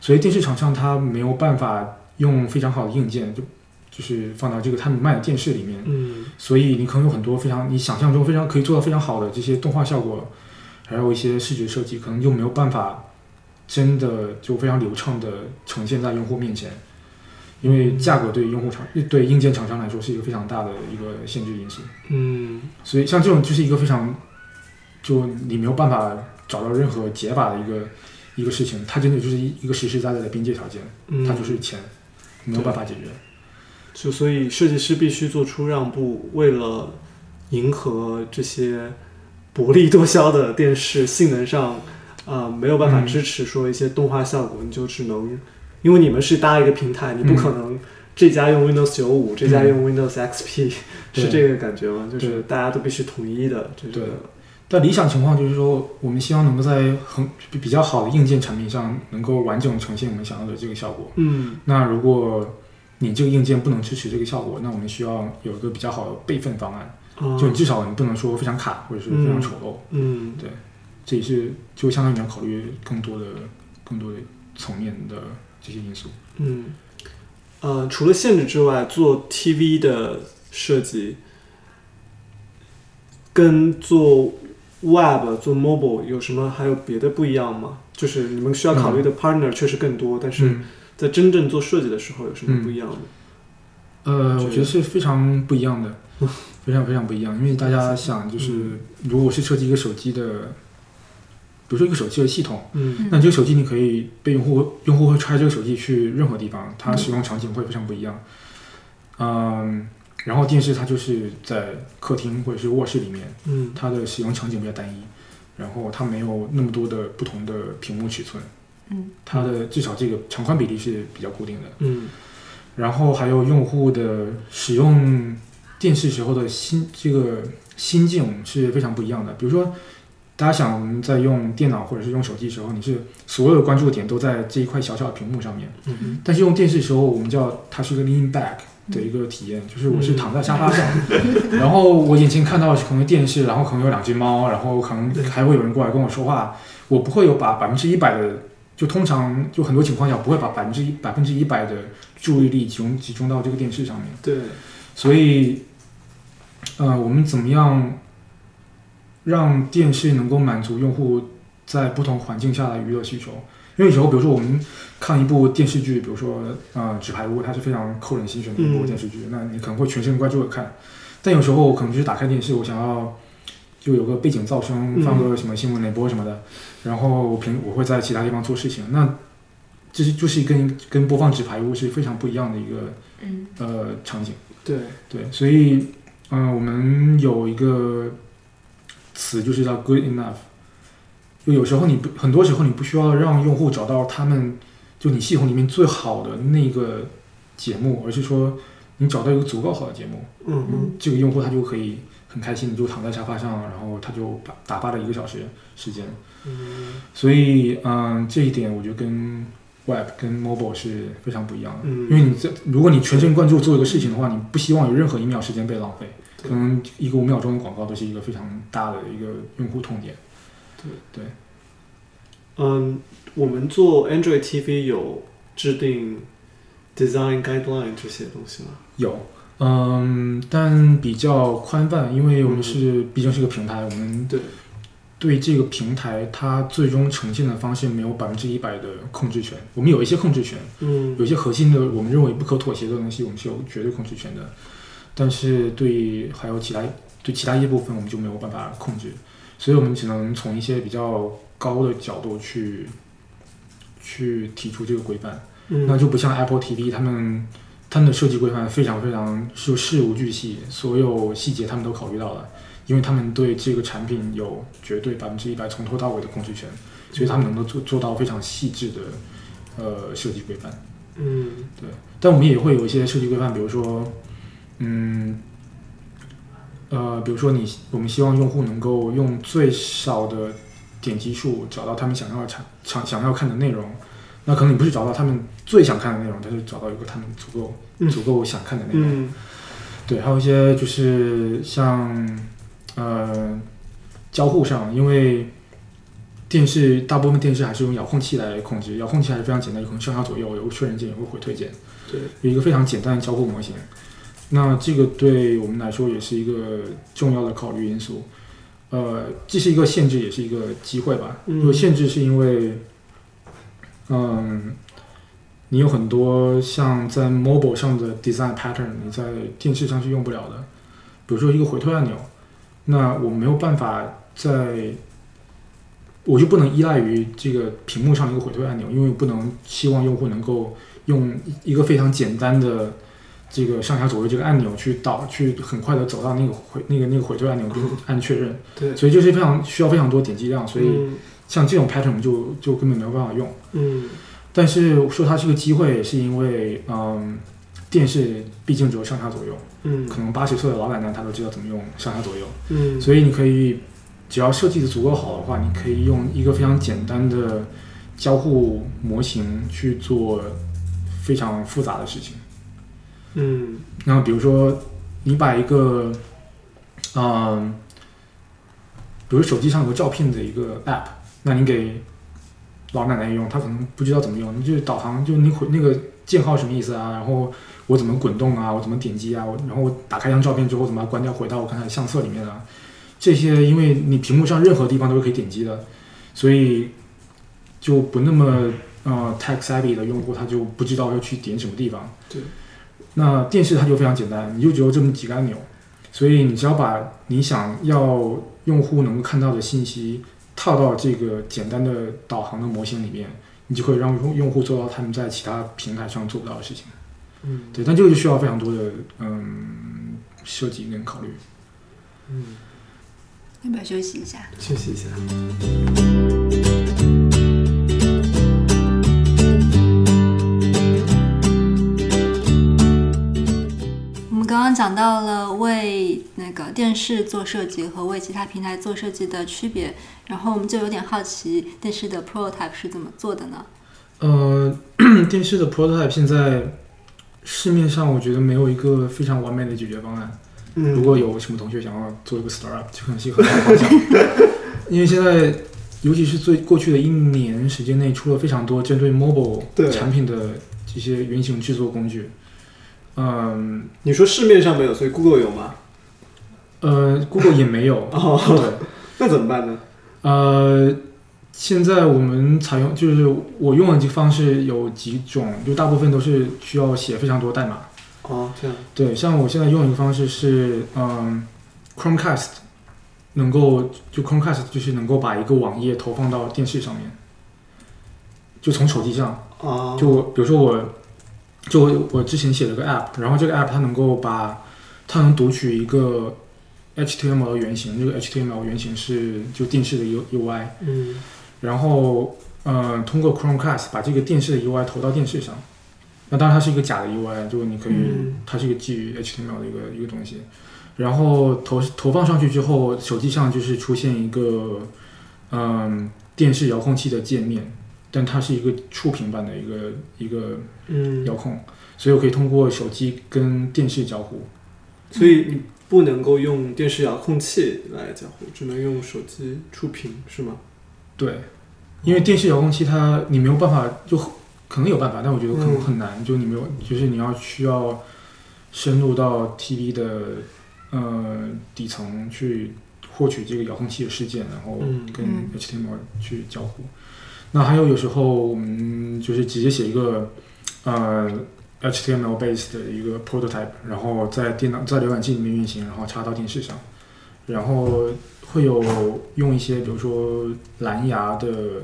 Speaker 4: 所以电视厂商它没有办法用非常好的硬件就就是放到这个他们卖的电视里面，
Speaker 1: 嗯。
Speaker 4: 所以你可能有很多非常你想象中非常可以做到非常好的这些动画效果，还有一些视觉设计，可能就没有办法真的就非常流畅的呈现在用户面前，因为价格对于用户厂对硬件厂商来说是一个非常大的一个限制因素。
Speaker 1: 嗯
Speaker 4: 所以像这种就是一个非常就你没有办法找到任何解法的一个一个事情，它真的就是一一个实实在在的边界条件，
Speaker 1: 嗯，
Speaker 4: 它就是钱，没有办法解决。
Speaker 1: 就所以设计师必须做出让步，为了迎合这些薄利多销的电视性能上，啊、没有办法
Speaker 4: 嗯
Speaker 1: 支持说一些动画效果，你就只能，因为你们是搭一个平台，你不可能这家用 Windows 九五，这家用 Windows XP，、
Speaker 4: 对。
Speaker 1: 是这个感觉吗？就是大家都必须统一的，这
Speaker 4: 对。
Speaker 1: 个，
Speaker 4: 但理想情况就是说，我们希望能够在很比比较好的硬件产品上，能够完整呈现我们想要的这个效果。
Speaker 1: 嗯。
Speaker 4: 那如果你这个硬件不能支持这个效果，那我们需要有一个比较好的备份方案，
Speaker 1: 哦。
Speaker 4: 就你至少你不能说非常卡或者是非常丑。陋。
Speaker 1: 嗯。对。
Speaker 4: 这也是就相当于你要考虑更多的、更多的层面的这些因素。
Speaker 1: 嗯，呃，除了限制之外，做 TV 的设计跟做 Web、做 Mobile 有什么还有别的不一样吗？就是你们需要考虑的 partner 确实更多，但是
Speaker 4: 嗯，
Speaker 1: 在真正做设计的时候有什么不一样的？
Speaker 4: 呃，我觉得是非常不一样的，非常非常不一样。因为大家想，就是如果我是设计一个手机的，比如说一个手机的系统，
Speaker 1: 嗯
Speaker 4: 那这个手机你可以被用户用户会揣这个手机去任何地方，它使用场景会非常不一样。嗯，然后电视它就是在客厅或者是卧室里面，
Speaker 1: 嗯
Speaker 4: 它的使用场景比较单一，然后它没有那么多的不同的屏幕尺寸，
Speaker 2: 嗯
Speaker 4: 它的至少这个长宽比例是比较固定的。
Speaker 1: 嗯
Speaker 4: 然后还有用户的使用电视时候的心这个心境是非常不一样的。比如说，大家想我们在用电脑或者是用手机的时候，你是所有的关注点都在这一块小小的屏幕上面，
Speaker 1: 嗯
Speaker 4: 但是用电视的时候，我们叫它是一个 lean back 的一个体验，就是我是躺在沙发上，然后我眼前看到的是可能电视，然后可能有两只猫，然后可能还会有人过来跟我说话，我不会有把百分之一百的，就通常就很多情况下不会把百分之一百分之一百的注意力集中集中到这个电视上面，
Speaker 1: 对，
Speaker 4: 所以，呃，我们怎么样让电视能够满足用户在不同环境下的娱乐需求？因为有时候，比如说我们看一部电视剧，比如说呃《纸牌屋》，它是非常扣人心弦的一部
Speaker 1: 嗯
Speaker 4: 电视剧，那你可能会全神贯注的看。但有时候我可能就是打开电视，我想要就有个背景噪声，
Speaker 1: 嗯
Speaker 4: 放个什么新闻联播什么的，然后我平我会在其他地方做事情，那这是就是跟跟播放《纸牌屋》是非常不一样的一个
Speaker 2: 嗯
Speaker 4: 呃场景。
Speaker 1: 对，
Speaker 4: 对，所以，嗯、我们有一个词就是叫 good enough。就有时候你不，很多时候你不需要让用户找到他们就你系统里面最好的那个节目，而是说你找到一个足够好的节目，
Speaker 1: 嗯嗯
Speaker 4: 这个用户他就可以很开心的就躺在沙发上，然后他就打打发了一个小时时间。
Speaker 1: 嗯
Speaker 4: 所以，嗯，这一点我觉得跟 Web 跟 Mobile 是非常不一样的。
Speaker 1: 嗯，
Speaker 4: 因为你这，如果你全神贯注做一个事情的话，你不希望有任何一秒时间被浪费。
Speaker 1: 对
Speaker 4: 可能一个五秒钟的广告都是一个非常大的一个用户痛点。
Speaker 1: 对对嗯，我们做 Android TV 有制定 design guideline 这些东西吗？
Speaker 4: 有，嗯，但比较宽泛，因为我们是、毕竟是个平台，我们
Speaker 1: 对，
Speaker 4: 对这个平台它最终呈现的方式没有百分之一百的控制权。我们有一些控制权，
Speaker 1: 嗯
Speaker 4: 有一些核心的我们认为不可妥协的东西，我们是有绝对控制权的。但是对还有其他对其他一部分，我们就没有办法控制，所以我们只能从一些比较高的角度去去提出这个规范。
Speaker 1: 嗯，
Speaker 4: 那就不像 Apple TV 他们他们的设计规范非常非常就事无巨细，所有细节他们都考虑到了，因为他们对这个产品有绝对百分之一百从头到尾的控制权，所以他们能够做做到非常细致的呃设计规范。
Speaker 1: 嗯对
Speaker 4: 但我们也会有一些设计规范，比如说，嗯，呃，比如说你我们希望用户能够用最少的点击数找到他们想要产想想要看的内容，那可能你不是找到他们最想看的内容，但是找到一个他们足够
Speaker 1: 嗯
Speaker 4: 足够想看的内容。
Speaker 1: 嗯
Speaker 4: 对，还有一些就是像呃交互上，因为电视大部分电视还是用遥控器来控制，遥控器还是非常简单，有可能上下左右，有个确认键，有个回退键，
Speaker 1: 对，
Speaker 4: 有一个非常简单的交互模型。那这个对我们来说也是一个重要的考虑因素。呃，这是一个限制，也是一个机会吧。
Speaker 1: 嗯
Speaker 4: 有限制是因为，嗯，你有很多像在 mobile 上的 design pattern，你在电视上是用不了的。比如说一个回退按钮，那我没有办法在，我就不能依赖于这个屏幕上的一个回退按钮，因为不能希望用户能够用一个非常简单的这个上下左右这个按钮去导，去很快的走到那个回那个那个回退按钮并按确认。
Speaker 1: 对，
Speaker 4: 所以就是非常需要非常多点击量，所以
Speaker 1: 嗯
Speaker 4: 像这种 pattern 我们就就根本没有办法用。
Speaker 1: 嗯
Speaker 4: 但是说它是个机会，是因为嗯，电视毕竟只有上下左右，
Speaker 1: 嗯
Speaker 4: 可能八十岁的老奶奶她都知道怎么用上下左右，
Speaker 1: 嗯，
Speaker 4: 所以你可以只要设计的足够好的话，你可以用一个非常简单的交互模型去做非常复杂的事情。
Speaker 1: 嗯
Speaker 4: 然后比如说，你把一个，嗯，比如手机上有个照片的一个 app，那你给老奶奶用，她可能不知道怎么用，你就导航，就你回那个键号什么意思啊，然后我怎么滚动啊，我怎么点击啊，我然后我打开一张照片之后怎么关掉，回到我刚才相册里面啊，这些因为你屏幕上任何地方都是可以点击的，所以就不那么呃 tech savvy 的用户他就不知道要去点什么地方。
Speaker 1: 对。
Speaker 4: 那电视它就非常简单，你就只有这么几个按钮，所以你只要把你想要用户能够看到的信息套到这个简单的导航的模型里面，你就可以让用用户做到他们在其他平台上做不到的事情。
Speaker 1: 嗯
Speaker 4: 对，但这个就需要非常多的嗯设计跟考虑。
Speaker 1: 嗯，
Speaker 2: 要不要休息一下？
Speaker 1: 休息一下。
Speaker 2: 讲到了为那个电视做设计和为其他平台做设计的区别，然后我们就有点好奇电视的 prototype 是怎么做的呢？
Speaker 4: 呃，电视的 prototype 现在市面上我觉得没有一个非常完美的解决方案。
Speaker 1: 嗯，
Speaker 4: 如果有什么同学想要做一个 startup，就可能是一个很好的方向。因为现在，尤其是最过去的一年时间内，出了非常多针对 mobile
Speaker 1: 对
Speaker 4: 产品的这些原型制作工具。嗯，
Speaker 1: 你说市面上没有，所以 Google 有吗？
Speaker 4: 呃，Google 也没有。
Speaker 1: 哦，
Speaker 4: 对，
Speaker 1: 那怎么办呢？
Speaker 4: 呃，现在我们采用就是我用的这个方式有几种，就大部分都是需要写非常多代码。
Speaker 1: 哦，这样，
Speaker 4: 对，像我现在用一个方式是，嗯，Chromecast 能够就 Chromecast 就是能够把一个网页投放到电视上面，就从手机上，
Speaker 1: 啊，
Speaker 4: 就比如说我，就我我之前写了个 app，然后这个 app 它能够把它能读取一个 HTML 的原型，这个 HTML 原型是就电视的 U UI，
Speaker 1: 嗯
Speaker 4: 然后呃通过 Chromecast 把这个电视的 UI 投到电视上。那当然它是一个假的 UI，就是你可以，
Speaker 1: 嗯
Speaker 4: 它是一个基于 HTML 的一个一个东西。然后投投放上去之后，手机上就是出现一个嗯电视遥控器的界面，但它是一个触屏版的一个一个
Speaker 1: 嗯，
Speaker 4: 遥控，所以我可以通过手机跟电视交互。
Speaker 1: 所以你不能够用电视遥控器来交互，只能用手机触屏，是吗？
Speaker 4: 对，因为电视遥控器它你没有办法，就可能有办法，但我觉得可能
Speaker 1: 嗯
Speaker 4: 很难。就你没有，就是你要需要深入到 TV 的呃底层去获取这个遥控器的事件，然后
Speaker 1: 嗯
Speaker 4: 跟
Speaker 2: 嗯
Speaker 4: HTML 去交互。那还有有时候我们就是直接写一个呃 HTML based 的一个 prototype，然后在电脑在浏览器里面运行，然后插到电视上，然后会有用一些比如说蓝牙的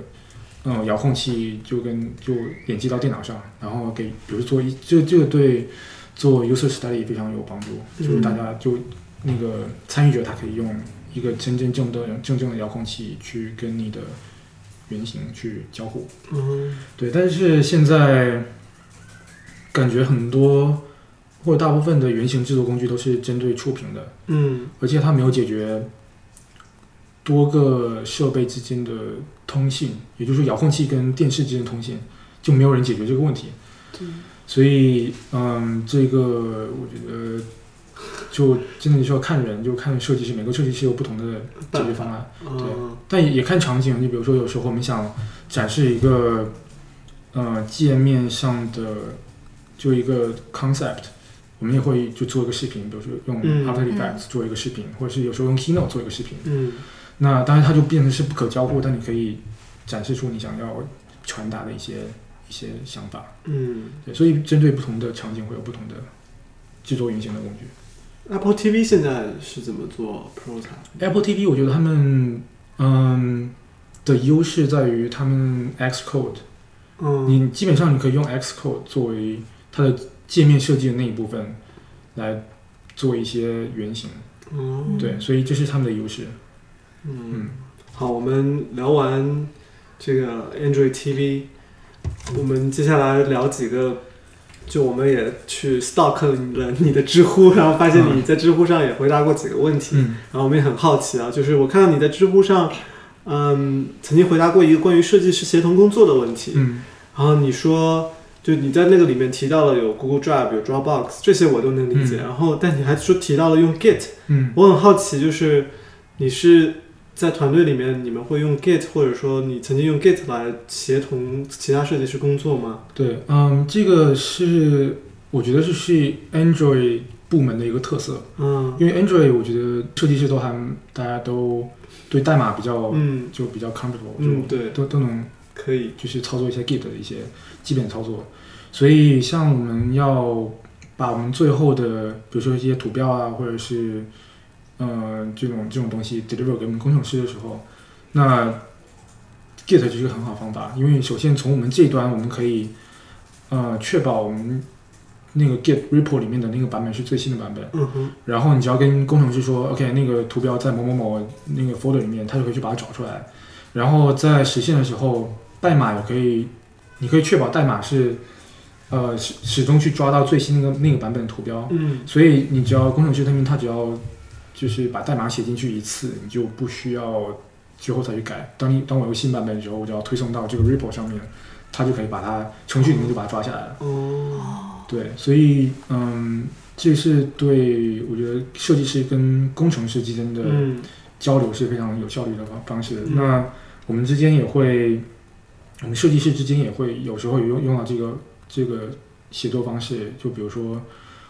Speaker 4: 嗯遥控器，就跟就连接到电脑上，然后给比如做一这这个对做 user study 非常有帮助，就是大家就那个参与者他可以用一个真真正的正正的遥控器去跟你的原型去交互。
Speaker 1: 嗯
Speaker 4: 对，但是现在感觉很多或者大部分的原型制作工具都是针对触屏的，
Speaker 1: 嗯
Speaker 4: 而且它没有解决多个设备之间的通信，也就是说遥控器跟电视之间的通信，就没有人解决这个问题。所以，嗯，这个我觉得就真的就要看人，就看设计师，每个设计师有不同的解决方案。
Speaker 1: 对
Speaker 4: 但也也看场景，就比如说有时候我们想展示一个呃界面上的就一个 concept，我们也会就做一个视频，比如说用
Speaker 1: 嗯
Speaker 4: After Effects 做一个视频，或者是有时候用 Keynote 做一个视频。
Speaker 1: 嗯
Speaker 4: 那当然它就变成是不可交互，但你可以展示出你想要传达的一些一些想法。
Speaker 1: 嗯
Speaker 4: 对，所以针对不同的场景会有不同的制作原型的工具。
Speaker 1: ，Apple TV 现在是怎么做
Speaker 4: prototype？Apple TV 我觉得他们嗯的优势在于他们 Xcode。
Speaker 1: 嗯
Speaker 4: 你基本上你可以用 Xcode 作为它的界面设计的那一部分来做一些原型，
Speaker 1: 嗯
Speaker 4: 对，所以这是他们的优势。
Speaker 1: 嗯，好，我们聊完这个 Android TV，我们接下来聊几个，就我们也去 stalk 了你的知乎，然后发现你在知乎上也回答过几个问题，
Speaker 4: 嗯。
Speaker 1: 然后我们也很好奇啊，就是我看到你在知乎上，嗯，曾经回答过一个关于设计师协同工作的问题，
Speaker 4: 嗯。
Speaker 1: 然后你说，就你在那个里面提到了有 Google Drive、有 Dropbox 这些我都能理解，
Speaker 4: 嗯。
Speaker 1: 然后但你还说提到了用 Git，
Speaker 4: 嗯。
Speaker 1: 我很好奇，就是你是在团队里面，你们会用 Git，或者说你曾经用 Git 来协同其他设计师工作吗？
Speaker 4: 对，嗯，这个是我觉得是是 Android 部门的一个特色，
Speaker 1: 嗯
Speaker 4: 因为 Android 我觉得设计师都还大家都对代码比较、
Speaker 1: 嗯
Speaker 4: 就比较 comfortable，
Speaker 1: 嗯，
Speaker 4: 就
Speaker 1: 对，
Speaker 4: 都都能
Speaker 1: 可以，
Speaker 4: 就是操作一些 Git 的一些基本操作。所以像我们要把我们最后的，比如说一些图标啊，或者是呃这种这种东西 deliver 给我们工程师的时候，那 Git 就是一个很好方法，因为首先从我们这一端我们可以呃确保我们那个 Git repo 里面的那个版本是最新的版本。然后你只要跟工程师说，OK，那个图标在某某某那个 folder 里面，他就可以去把它找出来。然后在实现的时候，代码也可以，你可以确保代码是，呃，始始终去抓到最新那个那个版本的图标。
Speaker 1: 嗯
Speaker 4: 所以你只要工程师他们他只要就是把代码写进去一次，你就不需要之后再去改。当你当我有新版本的时候，我就要推送到这个 repo 上面，它就可以把它程序里面就把它抓下来了。
Speaker 1: 哦，
Speaker 4: 对，所以嗯，这是对我觉得设计师跟工程师之间的
Speaker 1: 嗯
Speaker 4: 交流是非常有效率的方方式。
Speaker 1: 嗯
Speaker 4: 那我们之间也会，我们设计师之间也会有时候有用用到这个这个协作方式。就比如说，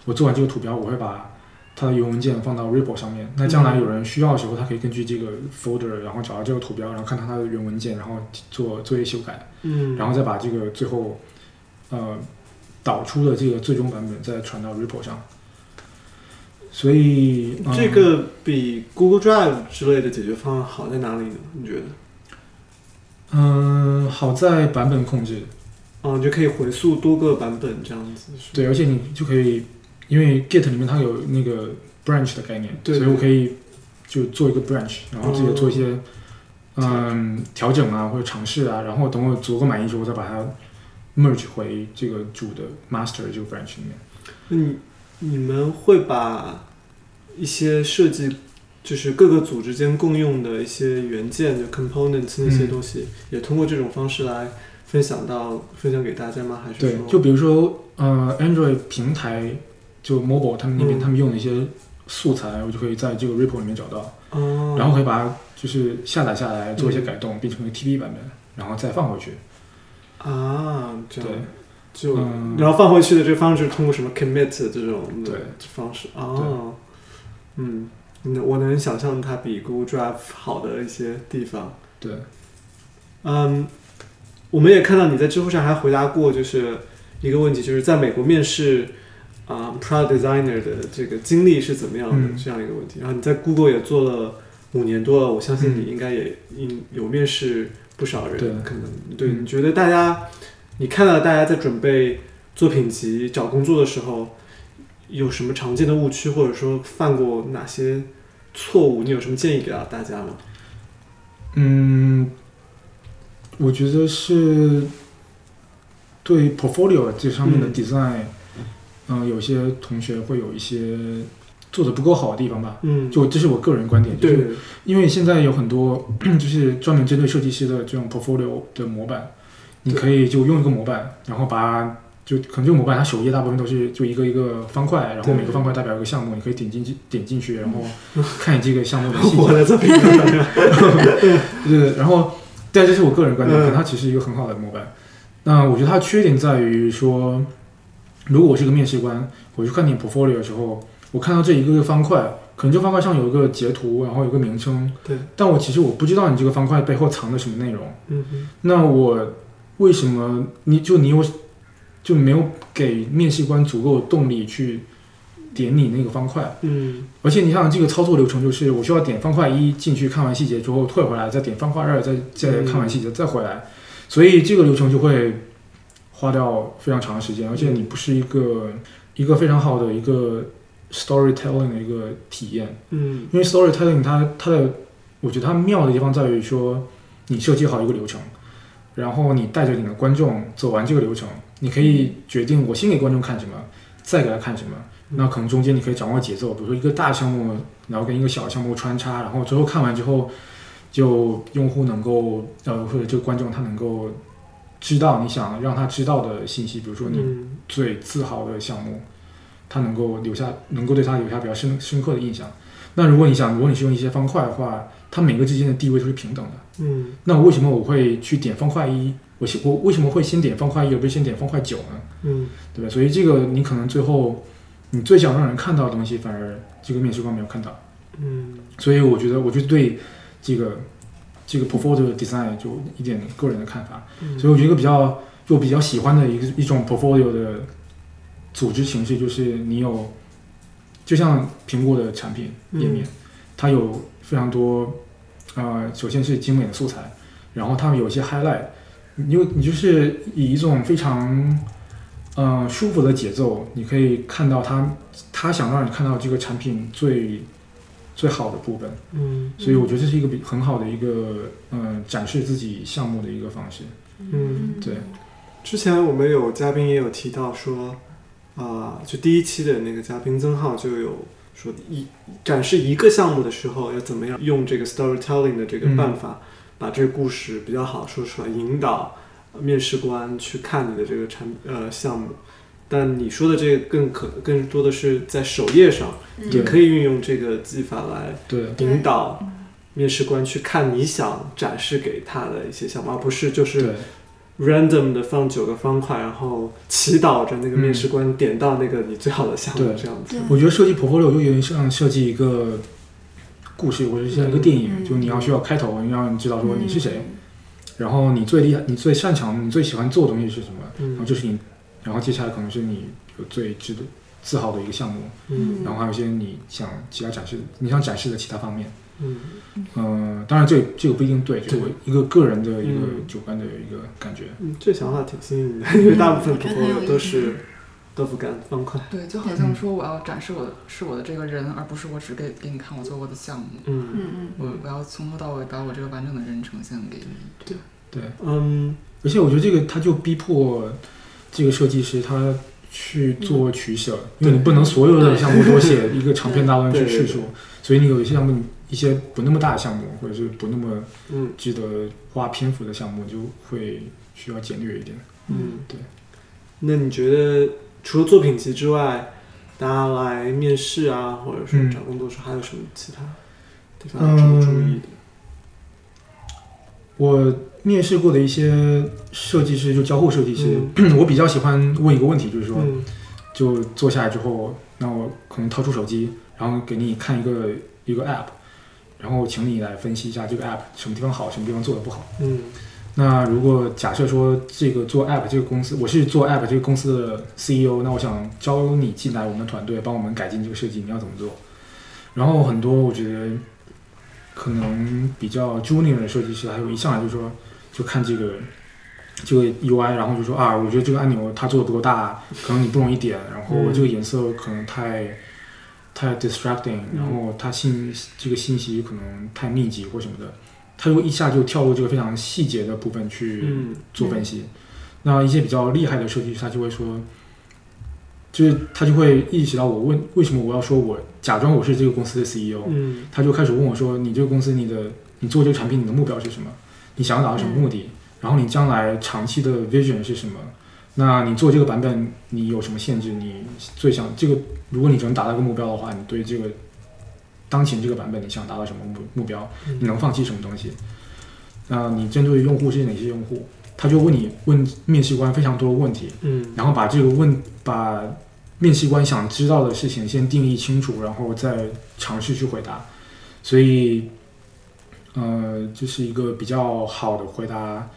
Speaker 4: 我做完这个图标，我会把它的原文件放到 repo 上面。那将来有人需要的时候，他可以根据这个 folder，然后找到这个图标，然后看到它的原文件，然后做做一些修改。
Speaker 1: 嗯，
Speaker 4: 然后再把这个最后呃导出的这个最终版本再传到 repo 上。所以、嗯
Speaker 1: 这个比 Google Drive 之类的解决方案好在哪里呢？你觉得？
Speaker 4: 嗯、好在版本控制，
Speaker 1: 哦，你就可以回溯多个版本这样子，
Speaker 4: 对，而且你就可以，因为 Git 里面它有那个 branch 的概念，
Speaker 1: 对
Speaker 4: 所以我可以就做一个 branch，然后自己做一些、嗯调整啊或者尝试啊，然后等我足够满意之后我再把它 merge 回这个主的 master 这个 branch 里面。
Speaker 1: 那你你们会把一些设计，就是各个组之间共用的一些元件，就 components 那些
Speaker 4: 嗯
Speaker 1: 东西，也通过这种方式来分享到分享给大家吗？还是说，
Speaker 4: 对就比如说呃，Android 平台就 mobile 他们那边、
Speaker 1: 嗯。
Speaker 4: 他们用的一些素材，我就可以在这个 repo 里面找到，
Speaker 1: 哦，
Speaker 4: 然后可以把它就是下载下来做一些改动，变成一个 TV 版本，然后再放回去。
Speaker 1: 啊，这样。
Speaker 4: 对，
Speaker 1: 就、
Speaker 4: 嗯。
Speaker 1: 然后放回去的这个方式，通过什么 commit 这种的
Speaker 4: 对。
Speaker 1: 方式哦，嗯，那我能想象它比 Google Drive 好的一些地方。
Speaker 4: 对，
Speaker 1: 嗯，我们也看到你在知乎上还回答过，就是一个问题，就是在美国面试啊、product designer 的这个经历是怎么样的、
Speaker 4: 嗯
Speaker 1: 这样一个问题。然后你在 Google 也做了五年多了，我相信
Speaker 4: 嗯
Speaker 1: 你应该也应有面试不少人，
Speaker 4: 对
Speaker 1: 可能对。
Speaker 4: 嗯
Speaker 1: 你觉得大家，你看到大家在准备作品集、找工作的时候，有什么常见的误区，或者说犯过哪些错误？你有什么建议给到大家吗？
Speaker 4: 嗯，我觉得是对 portfolio 这上面的
Speaker 1: 嗯
Speaker 4: design，嗯、有些同学会有一些做的不够好的地方吧。
Speaker 1: 嗯，
Speaker 4: 就这是我个人观点，就是
Speaker 1: 对，
Speaker 4: 因为现在有很多就是专门针对设计师的这种 portfolio 的模板，你可以就用一个模板，然后把就可能这个模板它首页大部分都是就一个一个方块，然后每个方块代表一个项目，你可以点进去点进去，然后看你这个项目的 细节。
Speaker 1: 我的作品，
Speaker 4: 对，然后但这是我个人观点，
Speaker 1: 嗯
Speaker 4: 可能它其实一个很好的模板。那我觉得它的缺点在于说，如果我是一个面试官，我去看你 portfolio 的时候，我看到这一个个方块，可能这方块上有一个截图，然后有个名称，
Speaker 1: 对，
Speaker 4: 但我其实我不知道你这个方块背后藏的什么内容。
Speaker 1: 嗯哼，
Speaker 4: 那我为什么你就你有就没有给面试官足够的动力去点你那个方块？
Speaker 1: 嗯。
Speaker 4: 而且你想这个操作流程就是，我需要点方块一进去看完细节之后退回来，再点方块二再再看完细节再回来，所以这个流程就会花掉非常长的时间，而且你不是一个一个非常好的一个 storytelling 的一个体验，
Speaker 1: 嗯。
Speaker 4: 因为 storytelling 它它的我觉得它妙的地方在于说，你设计好一个流程，然后你带着你的观众走完这个流程，你可以决定我先给观众看什么，再给他看什么。那可能中间你可以掌握节奏，比如说一个大项目，然后跟一个小项目穿插，然后最后看完之后，就用户能够呃或者这个观众他能够知道你想让他知道的信息，比如说你
Speaker 1: 嗯
Speaker 4: 最自豪的项目，他能够留下，能够对他留下比较深深刻的印象。那如果你想，如果你是用一些方块的话，它每个之间的地位都是平等的。
Speaker 1: 嗯
Speaker 4: 那为什么我会去点方块一？我先我为什么会先点方块一，而不是先点方块九呢？
Speaker 1: 嗯
Speaker 4: 对吧？所以这个你可能最后你最想让人看到的东西，反而这个面试官没有看到。
Speaker 1: 嗯
Speaker 4: 所以我觉得，我就对这个这个 portfolio design 就一点个人的看法。
Speaker 1: 嗯，
Speaker 4: 所以我觉得一个比较就比较喜欢的一个一种 portfolio 的组织形式，就是你有，就像苹果的产品页面，它有非常多，呃，首先是精美的素材，然后他们有一些 highlight，你就你就是以一种非常，呃，舒服的节奏，你可以看到他他想让你看到这个产品最最好的部分。
Speaker 1: 嗯
Speaker 4: 所以我觉得这是一个比很好的一个嗯、展示自己项目的一个方式。
Speaker 1: 嗯
Speaker 4: 对，
Speaker 1: 之前我们有嘉宾也有提到说，啊、就第一期的那个嘉宾曾浩就有说一展示一个项目的时候要怎么样用这个 storytelling 的这个办法，把这个故事比较好说出来，引导面试官去看你的这个产呃项目。但你说的这个更可更多的是在首页上，
Speaker 2: 嗯。
Speaker 1: 也可以运用这个技法来
Speaker 4: 对，
Speaker 1: 引导面试官去看你想展示给他的一些项目，而不是就是，random 的放九个方块，然后祈祷着那个面试官点到那个你最好的项目
Speaker 4: 对。
Speaker 1: 这样子。
Speaker 4: 我觉得设计 portfolio 就有点像设计一个故事，或者是像一个电影，
Speaker 2: 嗯。
Speaker 4: 就你要需要开头，你让你知道说你是谁，然后你最厉害、你最擅长、你最喜欢做的东西是什么，然后就是你，然后接下来可能是你有最值得自豪的一个项目，
Speaker 1: 嗯
Speaker 4: 然后还有一些你想其他展示、你想展示的其他方面。
Speaker 1: 嗯
Speaker 4: 嗯、当然这这个不一定对，就是我一个个人的一个
Speaker 1: 嗯
Speaker 4: 主观的一个感觉。
Speaker 1: 嗯，这想法挺新颖的，因为大部分
Speaker 2: 我觉得很有
Speaker 1: portfolio
Speaker 2: 意思
Speaker 1: 都是豆腐干方块。
Speaker 3: 对，就好像说我要展示我的是我的这个人，而不是我只给给你看我做过的项目。
Speaker 1: 嗯
Speaker 2: 嗯嗯
Speaker 3: 我我要从头到尾把我这个完整的人呈现给你。
Speaker 4: 对，
Speaker 1: 嗯
Speaker 4: 而且我觉得这个他就逼迫这个设计师他去做取舍，因为你不能所有的项目都写一个长篇大论 去叙述，所以你有一些项目一些不那么大的项目，或者是不那么
Speaker 1: 嗯。
Speaker 4: 值得花篇幅的项目，就会需要简略一点。
Speaker 1: 嗯，
Speaker 4: 对。
Speaker 1: 那你觉得除了作品集之外，大家来面试啊，或者说
Speaker 4: 嗯。
Speaker 1: 找工作时候，还有什么其他地方值得注意的？
Speaker 4: 我面试过的一些设计师，就交互设计师，我比较喜欢问一个问题，就是说，
Speaker 1: 嗯
Speaker 4: 就坐下来之后，那我可能掏出手机，然后给你看一个一个 app，然后请你来分析一下这个 app 什么地方好，什么地方做的不好。
Speaker 1: 嗯
Speaker 4: 那如果假设说这个做 app 这个公司，我是做 app 这个公司的 CEO，那我想招你进来我们的团队，帮我们改进这个设计，你要怎么做？然后很多我觉得可能比较 junior 的设计师，还有一上来就说就看这个这个 UI，然后就说啊，我觉得这个按钮它做的不够大，可能你不容易点，然后这个颜色可能太太 distracting，然后它信这个信息可能太密集或什么的，他就一下就跳过这个非常细节的部分去
Speaker 1: 嗯
Speaker 4: 做分析。那一些比较厉害的设计师，他就会说，就是他就会意识到我问为什么我要说我假装我是这个公司的 CEO，
Speaker 1: 嗯
Speaker 4: 他就开始问我说你这个公司你的你做这个产品你的目标是什么？你想要达到什么目的？然后你将来长期的 vision 是什么？那你做这个版本你有什么限制？你最想这个如果你只能达到一个目标的话，你对这个当前这个版本你想达到什么目目标？你能放弃什么东西？那你针对用户是哪些用户？他就问你问面试官非常多的问题，
Speaker 1: 嗯
Speaker 4: 然后把这个问把面试官想知道的事情先定义清楚，然后再尝试去回答。所以，呃，这是一个比较好的回答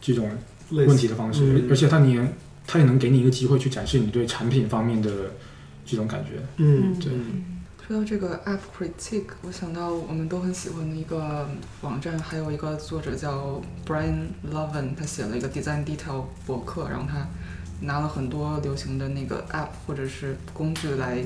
Speaker 4: 这种
Speaker 1: 类
Speaker 4: 问题的方式，
Speaker 1: 嗯
Speaker 4: 而且它也它也能给你一个机会去展示你对产品方面的这种感觉。
Speaker 1: 嗯
Speaker 4: 对
Speaker 3: 说到这个 App Critique，我想到我们都很喜欢的一个网站，还有一个作者叫 Brian Lovin，他写了一个 Design Detail 博客，然后他拿了很多流行的那个 App 或者是工具来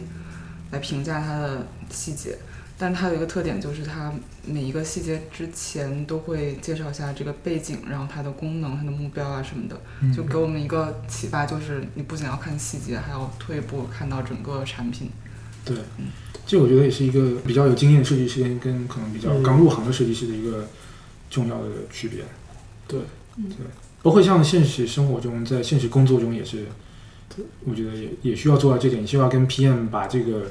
Speaker 3: 来评价它的细节。但它有一个特点，就是它每一个细节之前都会介绍一下这个背景，然后它的功能、它的目标啊什么的，就给我们一个启发，就是你不仅要看细节，还要退一步看到整个产品。
Speaker 4: 对，这我觉得也是一个比较有经验的设计师跟可能比较
Speaker 1: 嗯
Speaker 4: 刚入行的设计师的一个重要的区别。
Speaker 1: 对，
Speaker 2: 嗯
Speaker 4: 对，包括像现实生活中，在现实工作中也是，我觉得也也需要做到这点，需要跟 PM 把这个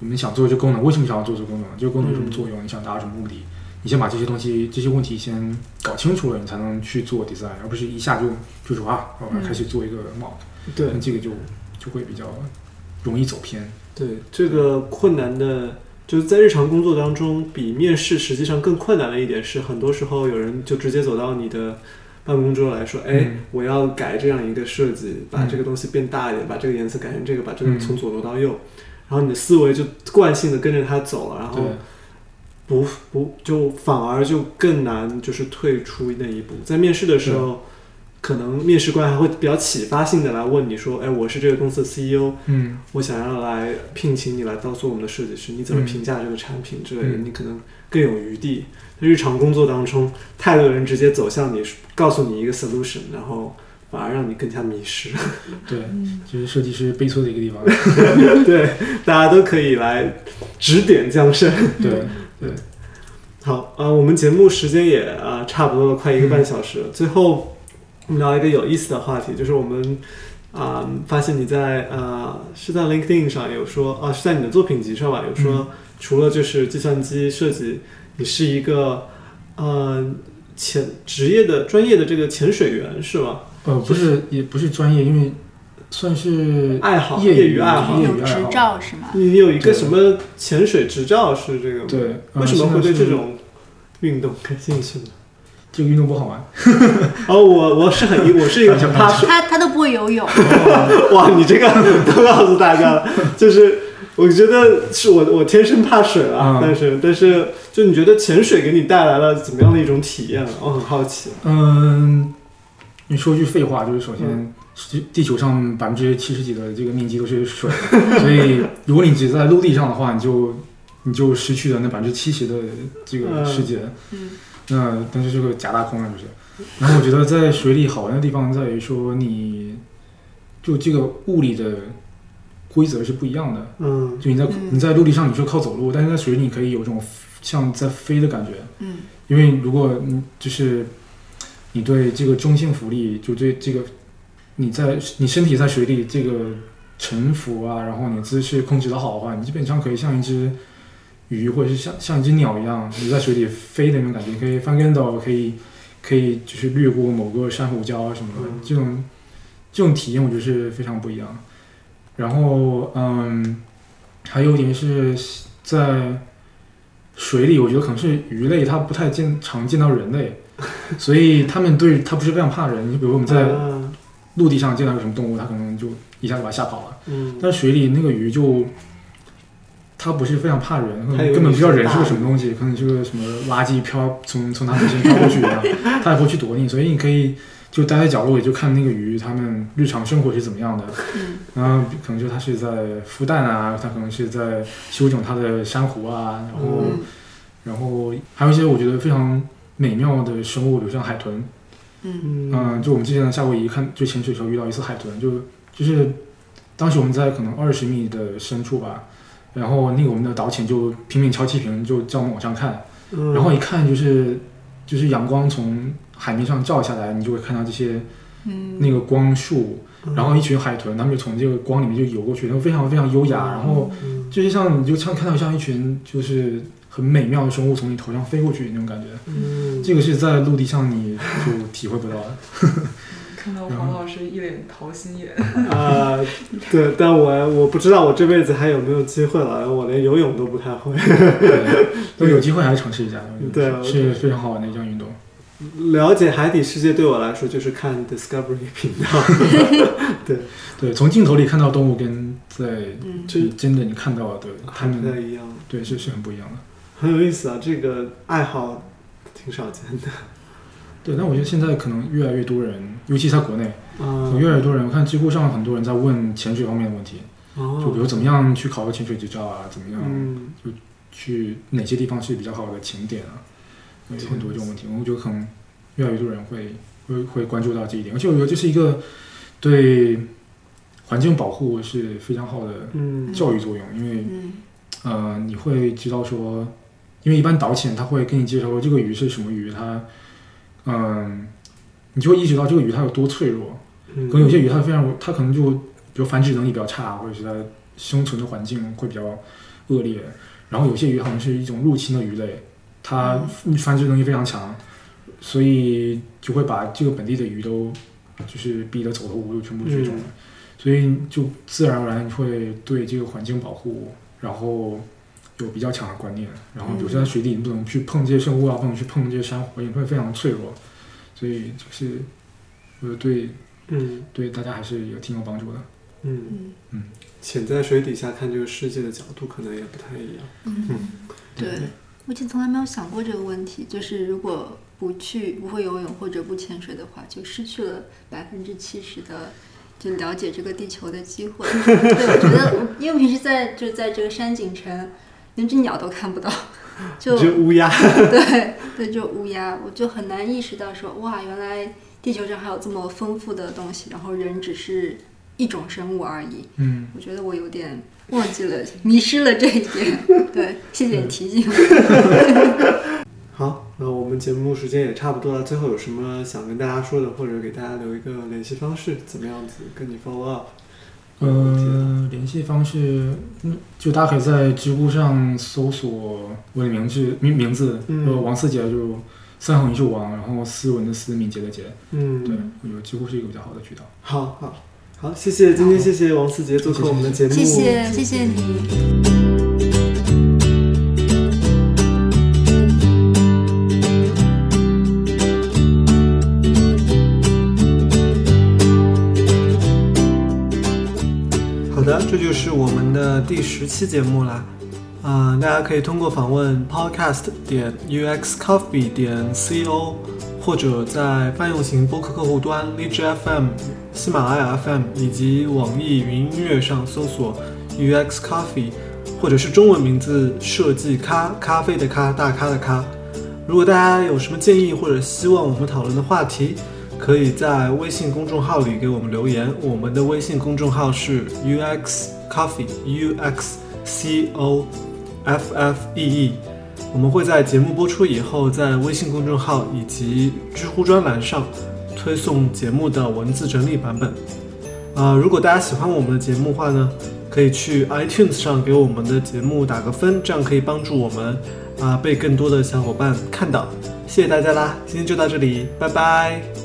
Speaker 4: 我们想做这个功能，为什么想要做这个功能，这个功能有什么作用，你想达到什么目的，你先把这些东西、这些问题先搞清楚了，你才能去做 design，而不是一下就就说啊，我要开始做一个 mock，、
Speaker 1: 对。
Speaker 4: 那这个就就会比较容易走偏。
Speaker 1: 对，这个困难的，就是在日常工作当中，比面试实际上更困难的一点是，很多时候有人就直接走到你的办公桌来说，哎
Speaker 4: 嗯，
Speaker 1: 我要改这样一个设计，把
Speaker 4: 嗯
Speaker 1: 这个东西变大一点，把这个颜色改成这个，把这个
Speaker 4: 嗯。
Speaker 1: 从左挪到右，然后你的思维就惯性的跟着他走了，然后，不不就反而就更难，就是退出那一步。在面试的时候，可能面试官还会比较启发性的来问你说，哎，我是这个公司的 CEO，
Speaker 4: 嗯
Speaker 1: 我想要来聘请你来当做我们的设计师，你怎么
Speaker 4: 嗯
Speaker 1: 评价这个产品之类的？
Speaker 4: 嗯
Speaker 1: 你可能更有余地。日常工作当中，太多人直接走向你，告诉你一个 solution，然后反而让你更加迷失。
Speaker 4: 对，就是设计师悲催的一个地方。
Speaker 1: 对，大家都可以来指点江山。
Speaker 4: 对对，
Speaker 1: 好，呃，我们节目时间也呃差不多了，快一个半小时了。最后，我们聊一个有意思的话题，就是我们啊、发现你在呃是在 LinkedIn 上有说啊、是在你的作品集上吧，有说、除了就是计算机设计，你是一个呃潜职业的专业的这个潜水员是吗？
Speaker 4: 呃，不是，也不是专业，因为算是
Speaker 1: 爱好
Speaker 4: 业
Speaker 1: 业余爱好
Speaker 2: 有执
Speaker 4: 业余爱好。
Speaker 2: 照是吗？
Speaker 1: 你有一个什么潜水执照是这个吗？
Speaker 4: 对，呃
Speaker 1: 为什么会对这种运动感兴趣呢？
Speaker 4: 这个运动不好玩？
Speaker 1: 哦，我我是很我是一个 很怕水。
Speaker 2: 他他都不会游泳，
Speaker 1: 哇，你这个都告诉大家了，就是我觉得是我我天生怕水啊，
Speaker 4: 嗯
Speaker 1: 但是但是就你觉得潜水给你带来了怎么样的一种体验？我很好奇。
Speaker 4: 嗯，你说句废话，就是首先
Speaker 1: 嗯，
Speaker 4: 地地球上百分之七十几的这个面积都是水，所以 如果你只在陆地上的话，你就你就失去了那百分之七十的这个世界。
Speaker 2: 嗯
Speaker 4: 那但是这个假大空了，就是。然后我觉得在水里好玩的地方在于说你，就这个物理的规则是不一样的。
Speaker 1: 嗯
Speaker 4: 就你在
Speaker 2: 嗯
Speaker 4: 你在陆地上你说靠走路，但是在水里你可以有种像在飞的感觉。
Speaker 2: 嗯
Speaker 4: 因为如果你就是你对这个中性浮力，就对这个你在你身体在水里这个沉浮啊，然后你姿势控制的好的话，你基本上可以像一只鱼或者是像像一只鸟一样，你在水里飞的那种感觉，你可以翻跟斗，可以可以就是掠过某个珊瑚礁啊什么的，
Speaker 1: 嗯
Speaker 4: 这种这种体验我觉得是非常不一样。然后嗯，还有一点是在水里，我觉得可能是鱼类它不太见常见到人类，所以他们对它不是非常怕人。你比如我们在
Speaker 1: 嗯
Speaker 4: 陆地上见到有什么动物，它可能就一下子把它吓跑了。
Speaker 1: 嗯
Speaker 4: 但水里那个鱼就，它不是非常怕人，可能根本不知道人是个什么东西，可能是个什么垃圾飘从从它本身飘过去一样，它也不会去躲你，所以你可以就待在角落里就看那个鱼它们日常生活是怎么样的。
Speaker 2: 嗯
Speaker 4: 然后可能就它是在孵蛋啊，它可能是在修整它的珊瑚啊，然后、
Speaker 2: 嗯
Speaker 4: 然后还有一些我觉得非常美妙的生物，比如像海豚，
Speaker 2: 嗯。
Speaker 4: 就我们之前在夏威夷看，就潜水的时候遇到一次海豚，就就是当时我们在可能二十米的深处吧，然后那个我们的导潜就拼命敲气瓶，就叫我们往上看，
Speaker 1: 嗯。
Speaker 4: 然后一看就是就是阳光从海面上照下来，你就会看到这些
Speaker 2: 嗯，
Speaker 4: 那个光束，
Speaker 1: 嗯。
Speaker 4: 然后一群海豚，他们就从这个光里面就游过去，然后非常非常优雅，然后
Speaker 1: 嗯。
Speaker 4: 就是像你就像看到像一群就是很美妙的生物从你头上飞过去那种感觉，
Speaker 1: 嗯，
Speaker 4: 这个是在陆地上你就体会不到的。
Speaker 3: 看到黄老师一脸桃心眼，
Speaker 1: 啊，对，但我我不知道我这辈子还有没有机会了，我连游泳都不太会。
Speaker 4: 对，都有机会还是尝试一下，
Speaker 1: 对
Speaker 4: 是非常好玩的一项运动。
Speaker 1: 了解海底世界对我来说就是看 Discovery 频道，
Speaker 4: 对。对，从镜头里看到动物跟在
Speaker 2: 嗯。
Speaker 1: 这
Speaker 4: 真的你看到的它
Speaker 1: 们不太，一样，
Speaker 4: 对是是很不一样的。
Speaker 1: 很有意思啊，这个爱好挺少见的。
Speaker 4: 对，但我觉得现在可能越来越多人，尤其在国内，
Speaker 1: 啊
Speaker 4: 有越来越多人，我看知乎上很多人在问潜水方面的问题，就比如
Speaker 1: 哦，
Speaker 4: 怎么样去考个潜水执照啊，怎么样
Speaker 1: 就
Speaker 4: 去哪些地方是比较好的景点啊，有很多这种问题，我觉得可能越来越多人会会会关注到这一点，而且我觉得这是一个对环境保护是非常好的
Speaker 1: 嗯
Speaker 4: 教育作用，因为
Speaker 2: 嗯
Speaker 4: 呃你会知道说，因为一般导潜他会跟你介绍说这个鱼是什么鱼，它嗯、你就会意识到这个鱼它有多脆弱，
Speaker 1: 嗯
Speaker 4: 可能有些鱼它非常它可能就比如繁殖能力比较差，或者是它生存的环境会比较恶劣。然后有些鱼好像是一种入侵的鱼类，它繁殖能力非常强，所以就会把这个本地的鱼都就是逼得走投无路，全部绝种了。所以就自然而然会对这个环境保护，然后有比较强的观念。然后比如说在水底，你不能去碰这些生物啊，不能去碰这些珊瑚，也会非常脆弱。所以就是我觉得对
Speaker 1: 嗯
Speaker 4: 对大家还是有挺有帮助的。
Speaker 1: 嗯
Speaker 2: 嗯
Speaker 1: 潜在水底下看这个世界的角度可能也不太一样。
Speaker 2: 嗯，对，我以前从来没有想过这个问题，就是如果不去不会游泳或者不潜水的话，就失去了百分之七十的就了解这个地球的机会。对，我觉得因为平时在就在这个山景城，连只鸟都看不到，就
Speaker 1: 这乌鸦，
Speaker 2: 对对，就乌鸦，我就很难意识到说，哇，原来地球上还有这么丰富的东西，然后人只是一种生物而已。
Speaker 4: 嗯，
Speaker 2: 我觉得我有点忘记了，迷失了这一点。对，谢谢你提醒我。
Speaker 1: 好，那我们节目时间也差不多了，最后有什么想跟大家说的，或者给大家留一个联系方式，怎么样子跟你 follow up？
Speaker 4: 呃，联系方式，嗯，就大家可以在知乎上搜索我的名字名名字，
Speaker 1: 嗯。
Speaker 4: 呃，王思杰，就三横一竖王，然后斯文的斯，敏捷的捷，
Speaker 1: 嗯，
Speaker 4: 对，我觉得知乎是一个比较好的渠道。
Speaker 1: 好好好，谢谢今天谢谢王思杰做客我们的节目，
Speaker 2: 谢谢，谢谢你。
Speaker 1: 的第十期节目啦。啊、大家可以通过访问 podcast 点 uxcoffee 点 co，或者在泛用型播客客户端荔枝 FM、喜马拉雅 FM 以及网易云音乐上搜索 UX Coffee，或者是中文名字设计咖咖啡的咖大咖的咖。如果大家有什么建议或者希望我们讨论的话题，可以在微信公众号里给我们留言。我们的微信公众号是 UX Coffee U X C O F F E E。我们会在节目播出以后，在微信公众号以及知乎专栏上推送节目的文字整理版本。啊、如果大家喜欢我们的节目的话呢，可以去 iTunes 上给我们的节目打个分，这样可以帮助我们啊、被更多的小伙伴看到。谢谢大家啦，今天就到这里，拜拜。